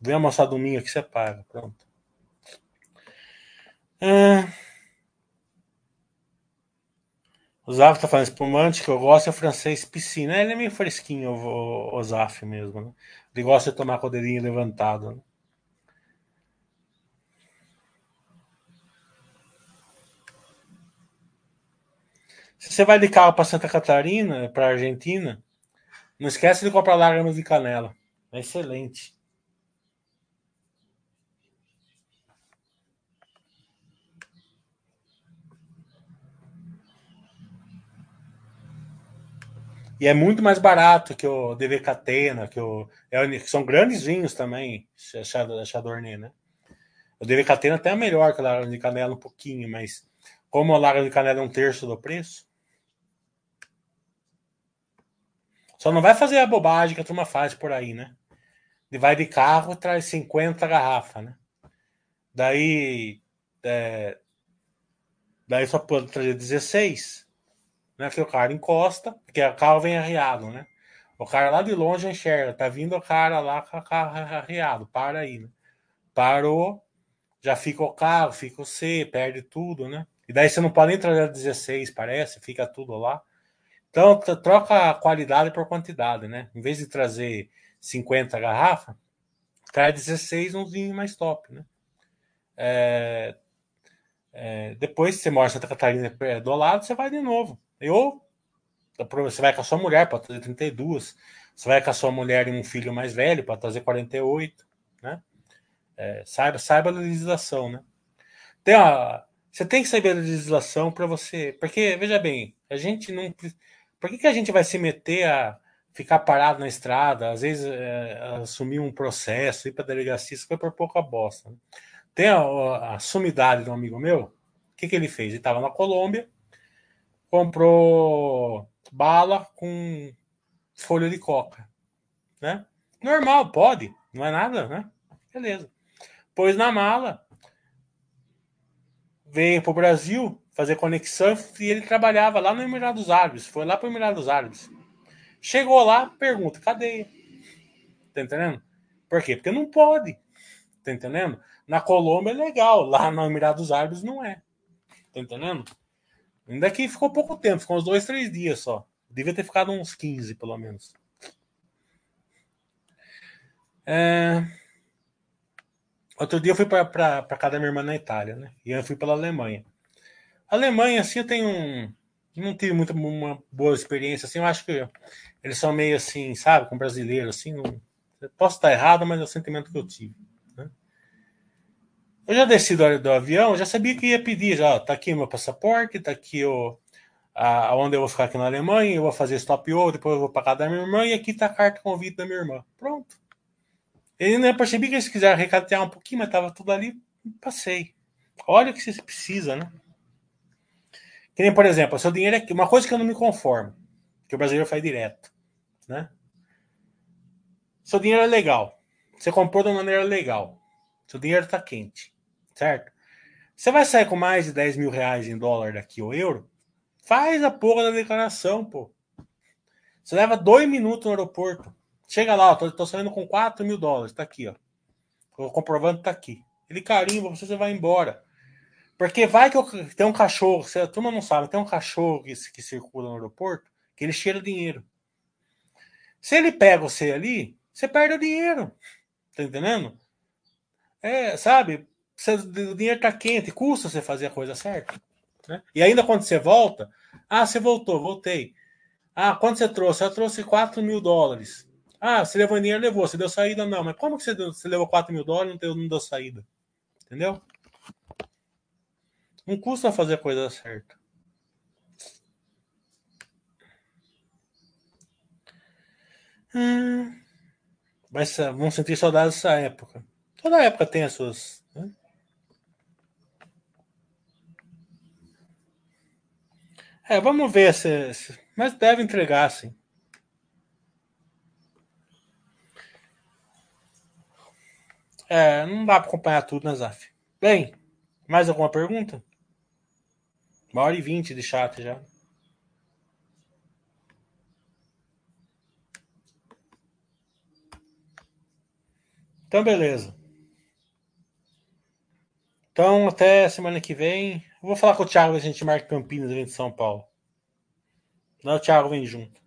Vem almoçar domingo aqui, você paga, pronto. É... O Zaf tá falando espumante que eu gosto é francês piscina. Ele é meio fresquinho, o, o Zaf mesmo, né? Ele gosta de tomar com o dedinho levantado. Né? Se você vai de carro para Santa Catarina, para Argentina, não esquece de comprar lágrimas de canela. É excelente. E é muito mais barato que o DV Catena, que, o, é, que são grandes vinhos também, Chardonnay, né? O DV Catena até é melhor que a Lágrima de Canela um pouquinho, mas como a Lágrima de Canela é um terço do preço, só não vai fazer a bobagem que a turma faz por aí, né? De vai de carro traz 50 garrafas, né? Daí, é, daí só pode trazer 16 né? Que o cara encosta, porque o carro vem arriado, né? O cara lá de longe enxerga, tá vindo o cara lá com o carro arriado, para aí, né? Parou, já fica o carro, fica o C, perde tudo, né? E daí você não pode nem trazer 16, parece, fica tudo lá. Então, troca a qualidade por quantidade, né? Em vez de trazer 50 garrafas, traz 16 uns vinhos mais top, né? É, é, depois, você mora Santa Catarina do lado, você vai de novo. Eu, você vai com a sua mulher para trazer 32, você vai com a sua mulher e um filho mais velho para trazer 48, né? É, saiba, saiba a legislação, né? Tem a, você tem que saber a legislação para você, porque veja bem, a gente não, por que, que a gente vai se meter a ficar parado na estrada, às vezes é, assumir um processo, ir para delegacia, isso foi por pouca bosta. Né? Tem a, a sumidade de um amigo meu, o que, que ele fez? Ele estava na Colômbia, comprou bala com folha de coca, né? Normal, pode, não é nada, né? Beleza. Pôs na mala, veio para o Brasil fazer conexão e ele trabalhava lá no Emirados Árabes, foi lá para o Emirados Árabes. Chegou lá, pergunta, cadê? Tá entendendo? Por quê? Porque não pode. Tá entendendo? Na Colômbia é legal, lá no Emirados Árabes não é. Tá entendendo? Ainda que ficou pouco tempo, ficou uns dois, três dias só. Devia ter ficado uns 15, pelo menos. É... Outro dia eu fui para casa da minha irmã na Itália, né? E eu fui pela Alemanha. A Alemanha, assim, eu tenho um. Não tive muita uma boa experiência, assim. Eu acho que eles são meio assim, sabe, com brasileiro, assim. Não... Posso estar errado, mas é o sentimento que eu tive. Eu já desci do, do avião, já sabia que ia pedir, já, tá aqui meu passaporte, tá aqui o, a, onde eu vou ficar aqui na Alemanha, eu vou fazer stop over, depois eu vou para casa da minha irmã, e aqui tá a carta convite da minha irmã. Pronto. Eu ainda percebi que eles quiseram recatear um pouquinho, mas tava tudo ali, passei. Olha o que você precisa, né? Que nem, por exemplo, seu dinheiro é uma coisa que eu não me conformo, que o brasileiro faz direto, né? Seu dinheiro é legal. Você comprou de maneira legal. Seu dinheiro está quente certo? Você vai sair com mais de 10 mil reais em dólar daqui ou euro? Faz a porra da declaração, pô. Você leva dois minutos no aeroporto. Chega lá, ó, tô, tô saindo com 4 mil dólares, tá aqui, ó. O comprovante tá aqui. Ele carimba, você, você vai embora. Porque vai que eu, tem um cachorro, você, a turma não sabe, tem um cachorro que, que circula no aeroporto que ele cheira dinheiro. Se ele pega você ali, você perde o dinheiro. Tá entendendo? É, sabe? Você, o dinheiro está quente, custa você fazer a coisa certa. Né? E ainda quando você volta, ah, você voltou, voltei. Ah, quanto você trouxe? Eu trouxe 4 mil dólares. Ah, você levou dinheiro, levou. Você deu saída? Não. Mas como que você, deu, você levou 4 mil dólares e não deu, não deu saída? Entendeu? Não custa fazer a coisa certa. Hum, mas vamos sentir saudades dessa época. Toda época tem as suas É, vamos ver se, se, Mas deve entregar, sim. É, não dá para acompanhar tudo, né, Zaf? Bem, mais alguma pergunta? Uma hora e vinte de chat já. Então, beleza. Então, até semana que vem. Eu vou falar com o Thiago a gente marca Campinas, vem de São Paulo. Não, o Thiago vem junto.